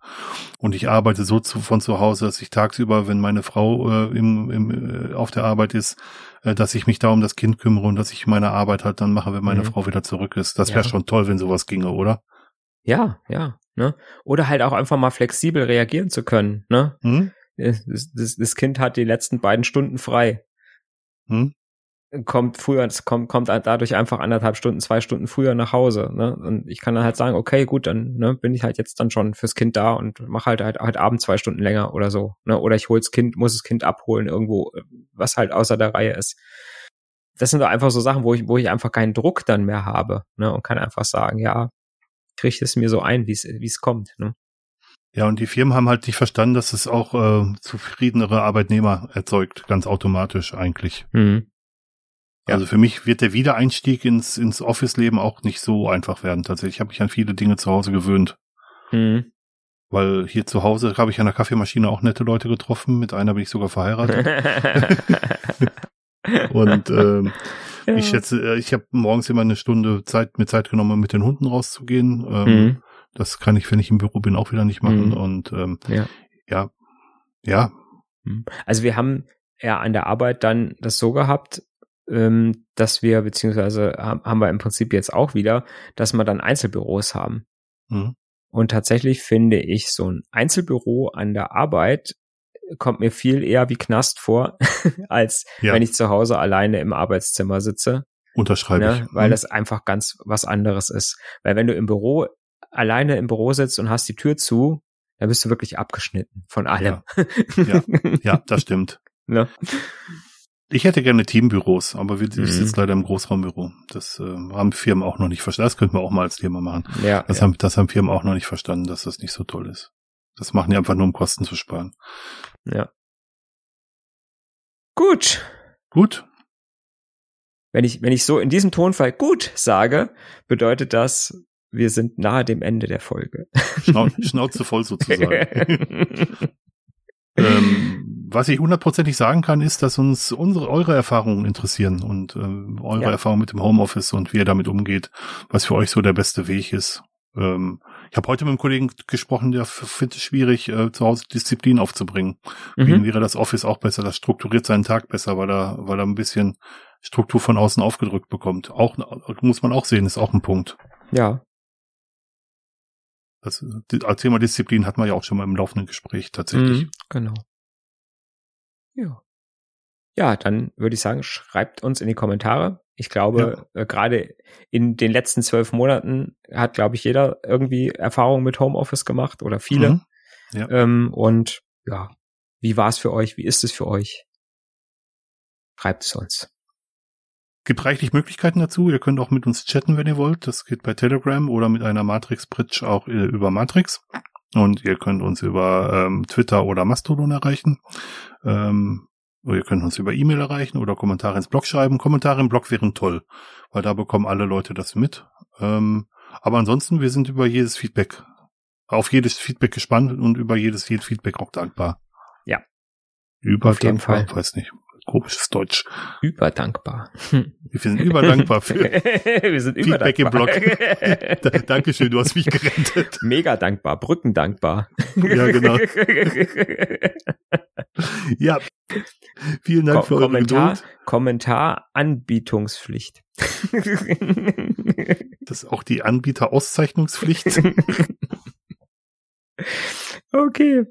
Und ich arbeite so zu, von zu Hause, dass ich tagsüber, wenn meine Frau äh, im, im, äh, auf der Arbeit ist, äh, dass ich mich da um das Kind kümmere und dass ich meine Arbeit halt dann mache, wenn meine mhm. Frau wieder zurück ist. Das wäre ja. schon toll, wenn sowas ginge, oder?
Ja, ja. Ne? Oder halt auch einfach mal flexibel reagieren zu können. Ne? Mhm. Das, das, das Kind hat die letzten beiden Stunden frei. Hm? Kommt früher, es kommt, kommt dadurch einfach anderthalb Stunden, zwei Stunden früher nach Hause. Ne? Und ich kann dann halt sagen, okay, gut, dann ne, bin ich halt jetzt dann schon fürs Kind da und mache halt, halt halt abends zwei Stunden länger oder so. Ne? Oder ich hol's Kind, muss das Kind abholen irgendwo, was halt außer der Reihe ist. Das sind doch einfach so Sachen, wo ich, wo ich einfach keinen Druck dann mehr habe, ne? Und kann einfach sagen, ja, kriege es mir so ein, wie es wie es kommt. Ne?
Ja, und die Firmen haben halt nicht verstanden, dass es auch äh, zufriedenere Arbeitnehmer erzeugt, ganz automatisch eigentlich. Mhm. Ja. Also für mich wird der Wiedereinstieg ins, ins Office-Leben auch nicht so einfach werden. Tatsächlich habe ich an viele Dinge zu Hause gewöhnt. Mhm. weil hier zu Hause habe ich an der Kaffeemaschine auch nette Leute getroffen. Mit einer bin ich sogar verheiratet. und ähm, ja. ich schätze, äh, ich habe morgens immer eine Stunde Zeit, mir Zeit genommen, mit den Hunden rauszugehen. Ähm, mhm. Das kann ich, wenn ich im Büro bin, auch wieder nicht machen. Mhm. Und ähm, ja. ja, ja.
Mhm. Also wir haben ja an der Arbeit dann das so gehabt, ähm, dass wir, beziehungsweise haben wir im Prinzip jetzt auch wieder, dass wir dann Einzelbüros haben. Mhm. Und tatsächlich finde ich so ein Einzelbüro an der Arbeit kommt mir viel eher wie Knast vor, als ja. wenn ich zu Hause alleine im Arbeitszimmer sitze.
Unterschreibe ne?
ich. Weil mhm. das einfach ganz was anderes ist. Weil wenn du im Büro alleine im Büro sitzt und hast die Tür zu, dann bist du wirklich abgeschnitten von allem.
Ja, ja, ja das stimmt. Ne? Ich hätte gerne Teambüros, aber wir, mhm. ich sitze leider im Großraumbüro. Das äh, haben Firmen auch noch nicht verstanden. Das könnten wir auch mal als Thema machen. Ja, das, ja. Haben, das haben Firmen auch noch nicht verstanden, dass das nicht so toll ist. Das machen die einfach nur, um Kosten zu sparen.
Ja. Gut.
Gut.
Wenn ich, wenn ich so in diesem Tonfall gut sage, bedeutet das, wir sind nahe dem Ende der Folge.
Schnau Schnauze voll sozusagen. ähm, was ich hundertprozentig sagen kann, ist, dass uns unsere, eure Erfahrungen interessieren und äh, eure ja. Erfahrungen mit dem Homeoffice und wie ihr damit umgeht, was für euch so der beste Weg ist. Ähm, ich habe heute mit einem Kollegen gesprochen, der findet es schwierig, äh, zu Hause Disziplin aufzubringen. Mhm. Wie wäre das Office auch besser, das strukturiert seinen Tag besser, weil er, weil er ein bisschen Struktur von außen aufgedrückt bekommt. Auch muss man auch sehen, ist auch ein Punkt.
Ja.
Das, als Thema Disziplin hat man ja auch schon mal im laufenden Gespräch tatsächlich. Mhm,
genau. Ja. Ja, dann würde ich sagen, schreibt uns in die Kommentare. Ich glaube, ja. äh, gerade in den letzten zwölf Monaten hat, glaube ich, jeder irgendwie Erfahrung mit Homeoffice gemacht oder viele. Mhm. Ja. Ähm, und ja, wie war es für euch? Wie ist es für euch? Schreibt es uns.
Gibt reichlich Möglichkeiten dazu. Ihr könnt auch mit uns chatten, wenn ihr wollt. Das geht bei Telegram oder mit einer Matrix-Bridge auch äh, über Matrix. Und ihr könnt uns über ähm, Twitter oder Mastodon erreichen. Ähm, oder ihr könnt uns über E-Mail erreichen oder Kommentare ins Blog schreiben. Kommentare im Blog wären toll, weil da bekommen alle Leute das mit. Ähm, aber ansonsten, wir sind über jedes Feedback, auf jedes Feedback gespannt und über jedes, jedes Feedback auch dankbar.
Ja.
Über auf jeden Fall. Weiß nicht. Komisches Deutsch.
Überdankbar.
Wir sind überdankbar für
Wir sind Feedback im Blog.
Dankeschön, du hast mich gerettet.
Mega dankbar, brückendankbar.
Ja, genau. ja, vielen Dank Ko für eure
Kommentar, Geduld. Kommentar Anbietungspflicht.
das ist auch die Anbieterauszeichnungspflicht.
okay.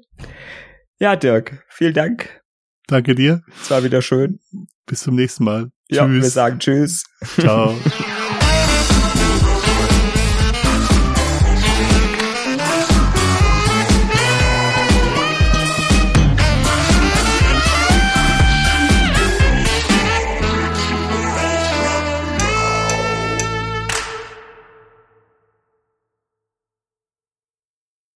Ja, Dirk, vielen Dank.
Danke dir.
Es war wieder schön.
Bis zum nächsten Mal.
Ja, tschüss. wir sagen Tschüss.
Ciao.